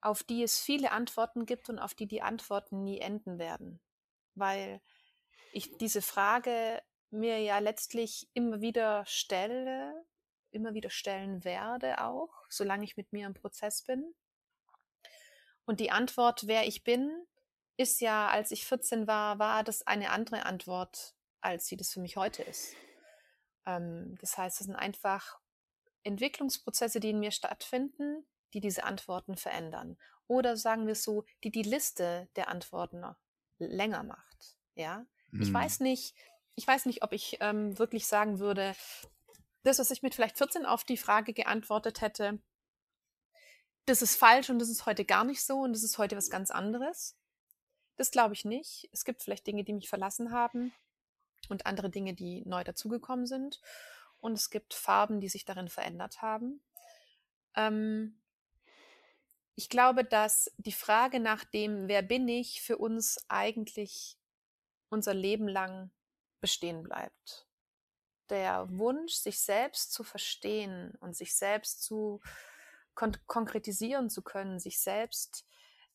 auf die es viele Antworten gibt und auf die die Antworten nie enden werden, weil ich diese Frage mir ja letztlich immer wieder stelle, immer wieder stellen werde auch, solange ich mit mir im Prozess bin. Und die Antwort, wer ich bin, ist ja, als ich 14 war, war das eine andere Antwort als sie das für mich heute ist. Ähm, das heißt, es sind einfach Entwicklungsprozesse, die in mir stattfinden, die diese Antworten verändern. Oder sagen wir es so, die die Liste der Antworten länger macht. Ja, mhm. ich weiß nicht, ich weiß nicht, ob ich ähm, wirklich sagen würde, das, was ich mit vielleicht 14 auf die Frage geantwortet hätte, das ist falsch und das ist heute gar nicht so und das ist heute was ganz anderes. Das glaube ich nicht. Es gibt vielleicht Dinge, die mich verlassen haben und andere Dinge, die neu dazugekommen sind. Und es gibt Farben, die sich darin verändert haben. Ähm, ich glaube, dass die Frage nach dem, wer bin ich, für uns eigentlich unser Leben lang bestehen bleibt. Der Wunsch, sich selbst zu verstehen und sich selbst zu kon konkretisieren zu können, sich selbst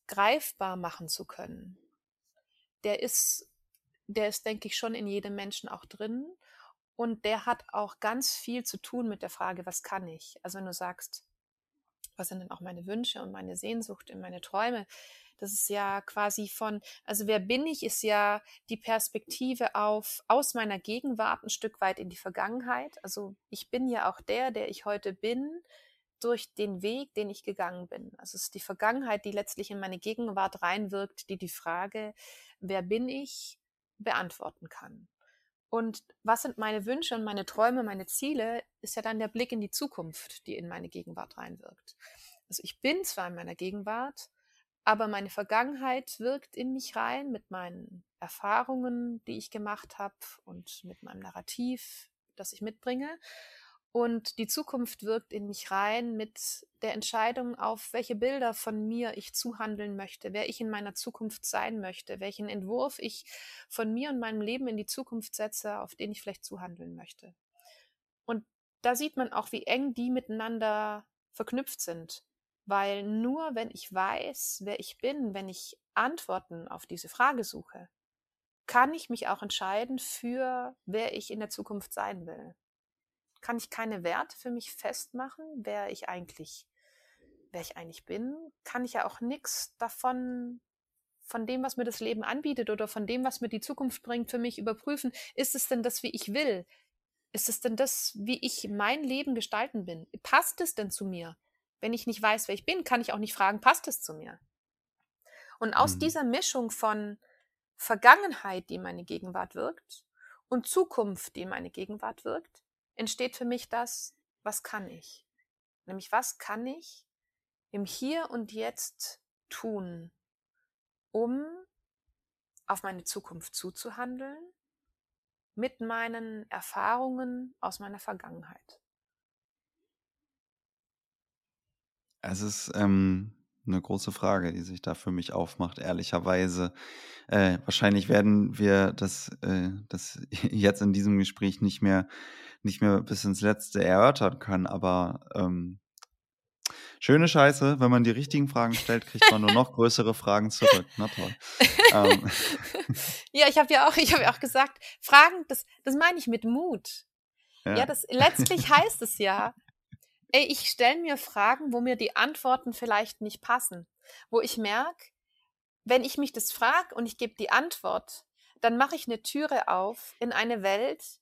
greifbar machen zu können, der ist, der ist, denke ich, schon in jedem Menschen auch drin. Und der hat auch ganz viel zu tun mit der Frage, was kann ich? Also wenn du sagst, was sind denn auch meine Wünsche und meine Sehnsucht und meine Träume? Das ist ja quasi von, also wer bin ich, ist ja die Perspektive auf aus meiner Gegenwart ein Stück weit in die Vergangenheit. Also ich bin ja auch der, der ich heute bin, durch den Weg, den ich gegangen bin. Also es ist die Vergangenheit, die letztlich in meine Gegenwart reinwirkt, die die Frage, wer bin ich, beantworten kann. Und was sind meine Wünsche und meine Träume, meine Ziele, ist ja dann der Blick in die Zukunft, die in meine Gegenwart reinwirkt. Also ich bin zwar in meiner Gegenwart, aber meine Vergangenheit wirkt in mich rein mit meinen Erfahrungen, die ich gemacht habe und mit meinem Narrativ, das ich mitbringe. Und die Zukunft wirkt in mich rein mit der Entscheidung, auf welche Bilder von mir ich zuhandeln möchte, wer ich in meiner Zukunft sein möchte, welchen Entwurf ich von mir und meinem Leben in die Zukunft setze, auf den ich vielleicht zuhandeln möchte. Und da sieht man auch, wie eng die miteinander verknüpft sind. Weil nur wenn ich weiß, wer ich bin, wenn ich Antworten auf diese Frage suche, kann ich mich auch entscheiden für, wer ich in der Zukunft sein will kann ich keine Werte für mich festmachen, wer ich eigentlich, wer ich eigentlich bin, kann ich ja auch nichts davon von dem, was mir das Leben anbietet oder von dem, was mir die Zukunft bringt, für mich überprüfen. Ist es denn das, wie ich will? Ist es denn das, wie ich mein Leben gestalten bin? Passt es denn zu mir? Wenn ich nicht weiß, wer ich bin, kann ich auch nicht fragen, passt es zu mir? Und aus mhm. dieser Mischung von Vergangenheit, die meine Gegenwart wirkt, und Zukunft, die meine Gegenwart wirkt, entsteht für mich das, was kann ich? Nämlich, was kann ich im Hier und Jetzt tun, um auf meine Zukunft zuzuhandeln, mit meinen Erfahrungen aus meiner Vergangenheit. Es ist ähm, eine große Frage, die sich da für mich aufmacht, ehrlicherweise. Äh, wahrscheinlich werden wir das, äh, das jetzt in diesem Gespräch nicht mehr nicht mehr bis ins Letzte erörtern können, aber ähm, schöne Scheiße, wenn man die richtigen Fragen stellt, kriegt man nur noch größere Fragen zurück. Na toll. ähm. Ja, ich habe ja auch, ich habe ja auch gesagt, Fragen, das, das meine ich mit Mut. Ja, ja das letztlich heißt es ja, ey, ich stelle mir Fragen, wo mir die Antworten vielleicht nicht passen, wo ich merke, wenn ich mich das frage und ich gebe die Antwort, dann mache ich eine Türe auf in eine Welt,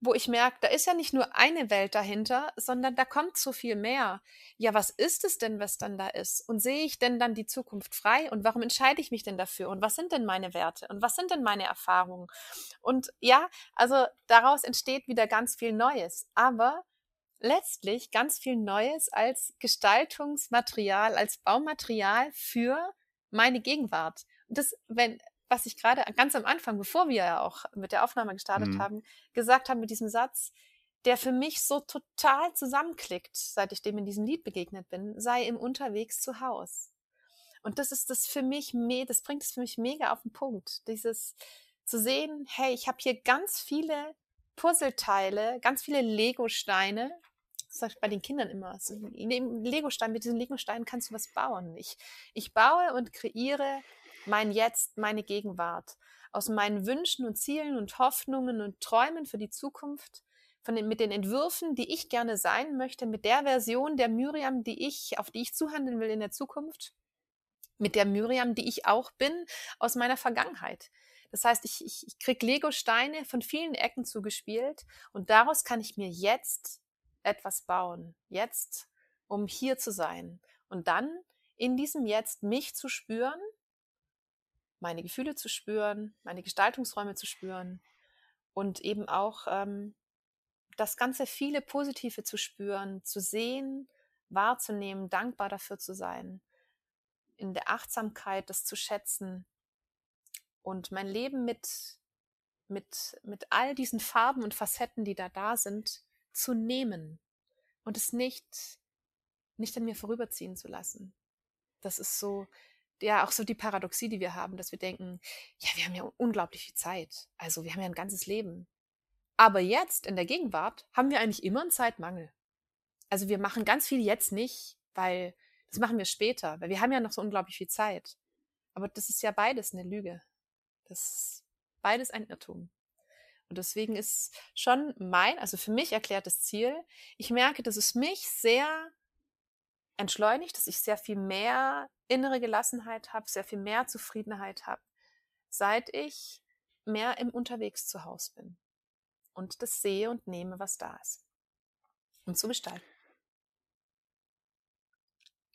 wo ich merke, da ist ja nicht nur eine Welt dahinter, sondern da kommt so viel mehr. Ja, was ist es denn, was dann da ist? Und sehe ich denn dann die Zukunft frei? Und warum entscheide ich mich denn dafür? Und was sind denn meine Werte? Und was sind denn meine Erfahrungen? Und ja, also daraus entsteht wieder ganz viel Neues. Aber letztlich ganz viel Neues als Gestaltungsmaterial, als Baumaterial für meine Gegenwart. Und das, wenn, was ich gerade ganz am Anfang, bevor wir ja auch mit der Aufnahme gestartet mhm. haben, gesagt habe mit diesem Satz, der für mich so total zusammenklickt, seit ich dem in diesem Lied begegnet bin, sei im Unterwegs zu Haus. Und das ist das für mich, das bringt es für mich mega auf den Punkt. Dieses zu sehen, hey, ich habe hier ganz viele Puzzleteile, ganz viele Lego-Steine. Das sage ich bei den Kindern immer. So, Lego-Stein, mit diesen Lego-Steinen kannst du was bauen. Ich, ich baue und kreiere mein Jetzt, meine Gegenwart, aus meinen Wünschen und Zielen und Hoffnungen und Träumen für die Zukunft, von den, mit den Entwürfen, die ich gerne sein möchte, mit der Version der Miriam, die ich, auf die ich zuhandeln will in der Zukunft, mit der Miriam, die ich auch bin, aus meiner Vergangenheit. Das heißt, ich, ich, ich kriege Lego-Steine von vielen Ecken zugespielt und daraus kann ich mir jetzt etwas bauen. Jetzt, um hier zu sein. Und dann in diesem Jetzt mich zu spüren meine Gefühle zu spüren, meine Gestaltungsräume zu spüren und eben auch ähm, das ganze viele Positive zu spüren, zu sehen, wahrzunehmen, dankbar dafür zu sein, in der Achtsamkeit das zu schätzen und mein Leben mit, mit, mit all diesen Farben und Facetten, die da da sind, zu nehmen und es nicht, nicht an mir vorüberziehen zu lassen. Das ist so, ja, auch so die Paradoxie, die wir haben, dass wir denken, ja, wir haben ja unglaublich viel Zeit. Also wir haben ja ein ganzes Leben. Aber jetzt, in der Gegenwart, haben wir eigentlich immer einen Zeitmangel. Also wir machen ganz viel jetzt nicht, weil das machen wir später, weil wir haben ja noch so unglaublich viel Zeit. Aber das ist ja beides eine Lüge. Das ist beides ein Irrtum. Und deswegen ist schon mein, also für mich erklärtes Ziel, ich merke, dass es mich sehr entschleunigt, dass ich sehr viel mehr innere Gelassenheit habe, sehr viel mehr Zufriedenheit habe, seit ich mehr im Unterwegs zu Hause bin und das sehe und nehme, was da ist. Und zu gestalten.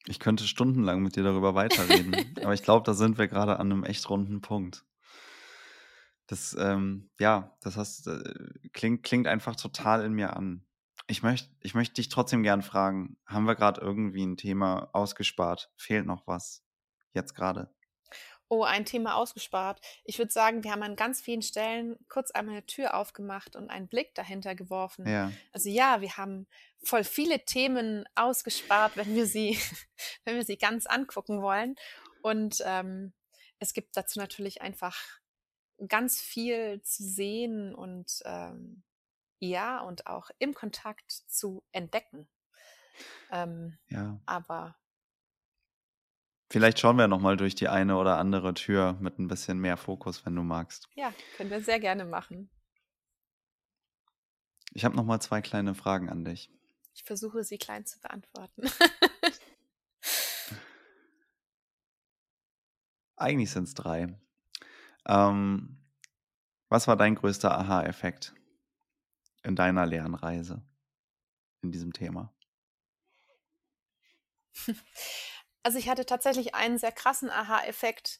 Ich könnte stundenlang mit dir darüber weiterreden, aber ich glaube, da sind wir gerade an einem echt runden Punkt. Das, ähm, ja, das heißt, äh, klingt, klingt einfach total in mir an. Ich möchte ich möcht dich trotzdem gern fragen, haben wir gerade irgendwie ein Thema ausgespart? Fehlt noch was? Jetzt gerade? Oh, ein Thema ausgespart. Ich würde sagen, wir haben an ganz vielen Stellen kurz einmal eine Tür aufgemacht und einen Blick dahinter geworfen. Ja. Also ja, wir haben voll viele Themen ausgespart, wenn wir sie, wenn wir sie ganz angucken wollen. Und ähm, es gibt dazu natürlich einfach ganz viel zu sehen und ähm, ja, und auch im Kontakt zu entdecken. Ähm, ja. Aber Vielleicht schauen wir nochmal durch die eine oder andere Tür mit ein bisschen mehr Fokus, wenn du magst. Ja, können wir sehr gerne machen. Ich habe nochmal zwei kleine Fragen an dich. Ich versuche sie klein zu beantworten. Eigentlich sind es drei. Ähm, was war dein größter Aha-Effekt in deiner Lernreise in diesem Thema? Also ich hatte tatsächlich einen sehr krassen Aha-Effekt,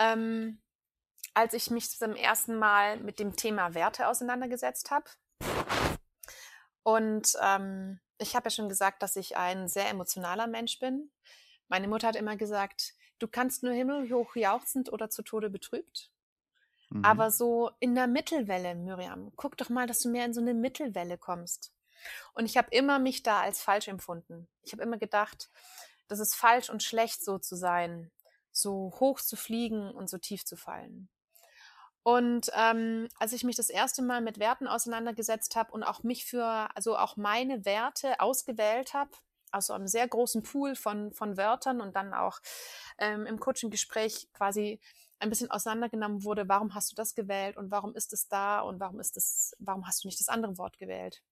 ähm, als ich mich zum ersten Mal mit dem Thema Werte auseinandergesetzt habe. Und ähm, ich habe ja schon gesagt, dass ich ein sehr emotionaler Mensch bin. Meine Mutter hat immer gesagt, du kannst nur himmelhoch jauchzend oder zu Tode betrübt. Mhm. Aber so in der Mittelwelle, Miriam, guck doch mal, dass du mehr in so eine Mittelwelle kommst. Und ich habe immer mich da als falsch empfunden. Ich habe immer gedacht, das ist falsch und schlecht so zu sein, so hoch zu fliegen und so tief zu fallen. Und ähm, als ich mich das erste Mal mit Werten auseinandergesetzt habe und auch mich für, also auch meine Werte ausgewählt habe, also einem sehr großen Pool von, von Wörtern und dann auch ähm, im Coaching-Gespräch quasi ein bisschen auseinandergenommen wurde, warum hast du das gewählt und warum ist es da und warum ist es, warum hast du nicht das andere Wort gewählt?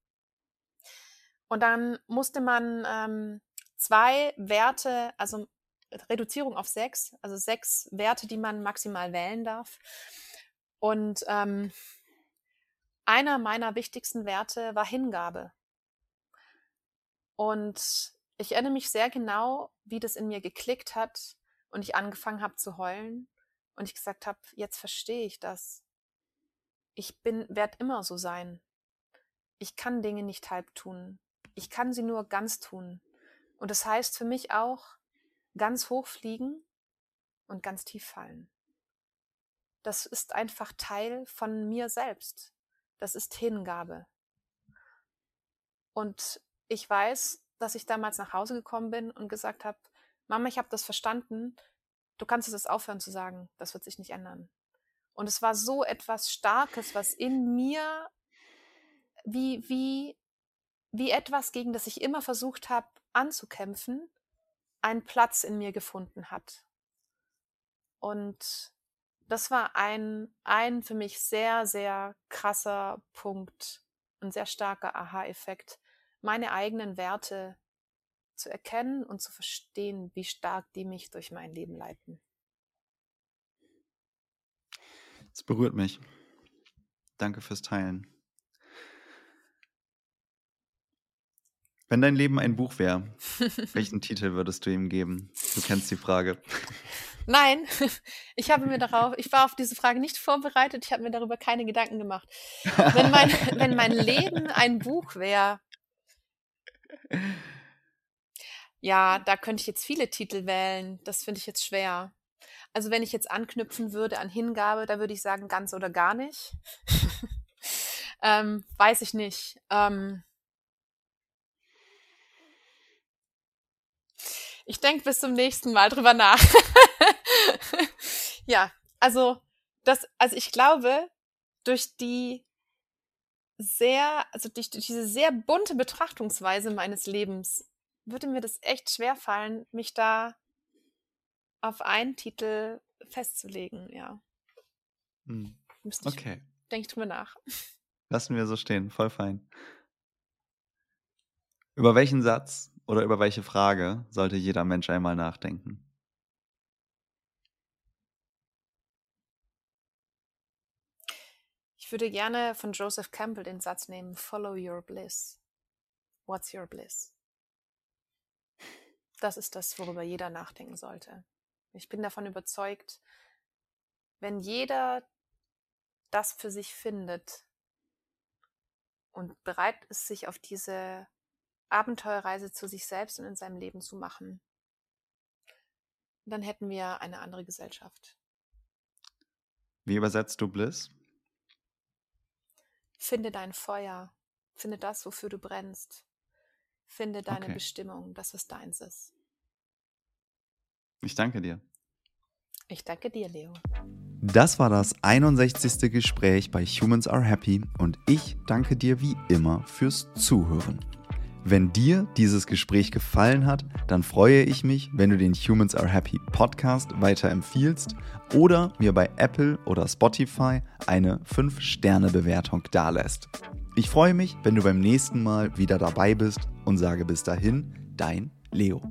Und dann musste man ähm, zwei Werte, also Reduzierung auf sechs, also sechs Werte, die man maximal wählen darf. Und ähm, einer meiner wichtigsten Werte war Hingabe. Und ich erinnere mich sehr genau, wie das in mir geklickt hat und ich angefangen habe zu heulen und ich gesagt habe, jetzt verstehe ich das. Ich bin, werde immer so sein. Ich kann Dinge nicht halb tun. Ich kann sie nur ganz tun. Und das heißt für mich auch ganz hoch fliegen und ganz tief fallen. Das ist einfach Teil von mir selbst. Das ist Hingabe. Und ich weiß, dass ich damals nach Hause gekommen bin und gesagt habe, Mama, ich habe das verstanden, du kannst es jetzt aufhören zu sagen, das wird sich nicht ändern. Und es war so etwas Starkes, was in mir wie, wie, wie etwas, gegen das ich immer versucht habe anzukämpfen, einen Platz in mir gefunden hat. Und das war ein, ein für mich sehr, sehr krasser Punkt, ein sehr starker Aha-Effekt, meine eigenen Werte zu erkennen und zu verstehen, wie stark die mich durch mein Leben leiten. Es berührt mich. Danke fürs Teilen. Wenn dein Leben ein Buch wäre, welchen Titel würdest du ihm geben? Du kennst die Frage. Nein, ich habe mir darauf, ich war auf diese Frage nicht vorbereitet, ich habe mir darüber keine Gedanken gemacht. Wenn mein, wenn mein Leben ein Buch wäre, Ja, da könnte ich jetzt viele Titel wählen. Das finde ich jetzt schwer. Also wenn ich jetzt anknüpfen würde an Hingabe, da würde ich sagen ganz oder gar nicht. ähm, weiß ich nicht. Ähm, ich denke bis zum nächsten Mal drüber nach. ja, also das, also ich glaube, durch die sehr, also durch, durch diese sehr bunte Betrachtungsweise meines Lebens würde mir das echt schwer fallen, mich da auf einen Titel festzulegen, ja. Hm. Okay. Denke ich drüber nach. Lassen wir so stehen, voll fein. Über welchen Satz oder über welche Frage sollte jeder Mensch einmal nachdenken? Ich würde gerne von Joseph Campbell den Satz nehmen, Follow your bliss. What's your bliss? Das ist das, worüber jeder nachdenken sollte. Ich bin davon überzeugt, wenn jeder das für sich findet und bereit ist, sich auf diese Abenteuerreise zu sich selbst und in seinem Leben zu machen, dann hätten wir eine andere Gesellschaft. Wie übersetzt du Bliss? Finde dein Feuer, finde das, wofür du brennst, finde deine okay. Bestimmung, das, was deins ist. Ich danke dir. Ich danke dir, Leo. Das war das 61. Gespräch bei Humans Are Happy und ich danke dir wie immer fürs Zuhören. Wenn dir dieses Gespräch gefallen hat, dann freue ich mich, wenn du den Humans Are Happy Podcast weiterempfiehlst oder mir bei Apple oder Spotify eine 5-Sterne-Bewertung dalässt. Ich freue mich, wenn du beim nächsten Mal wieder dabei bist und sage bis dahin, dein Leo.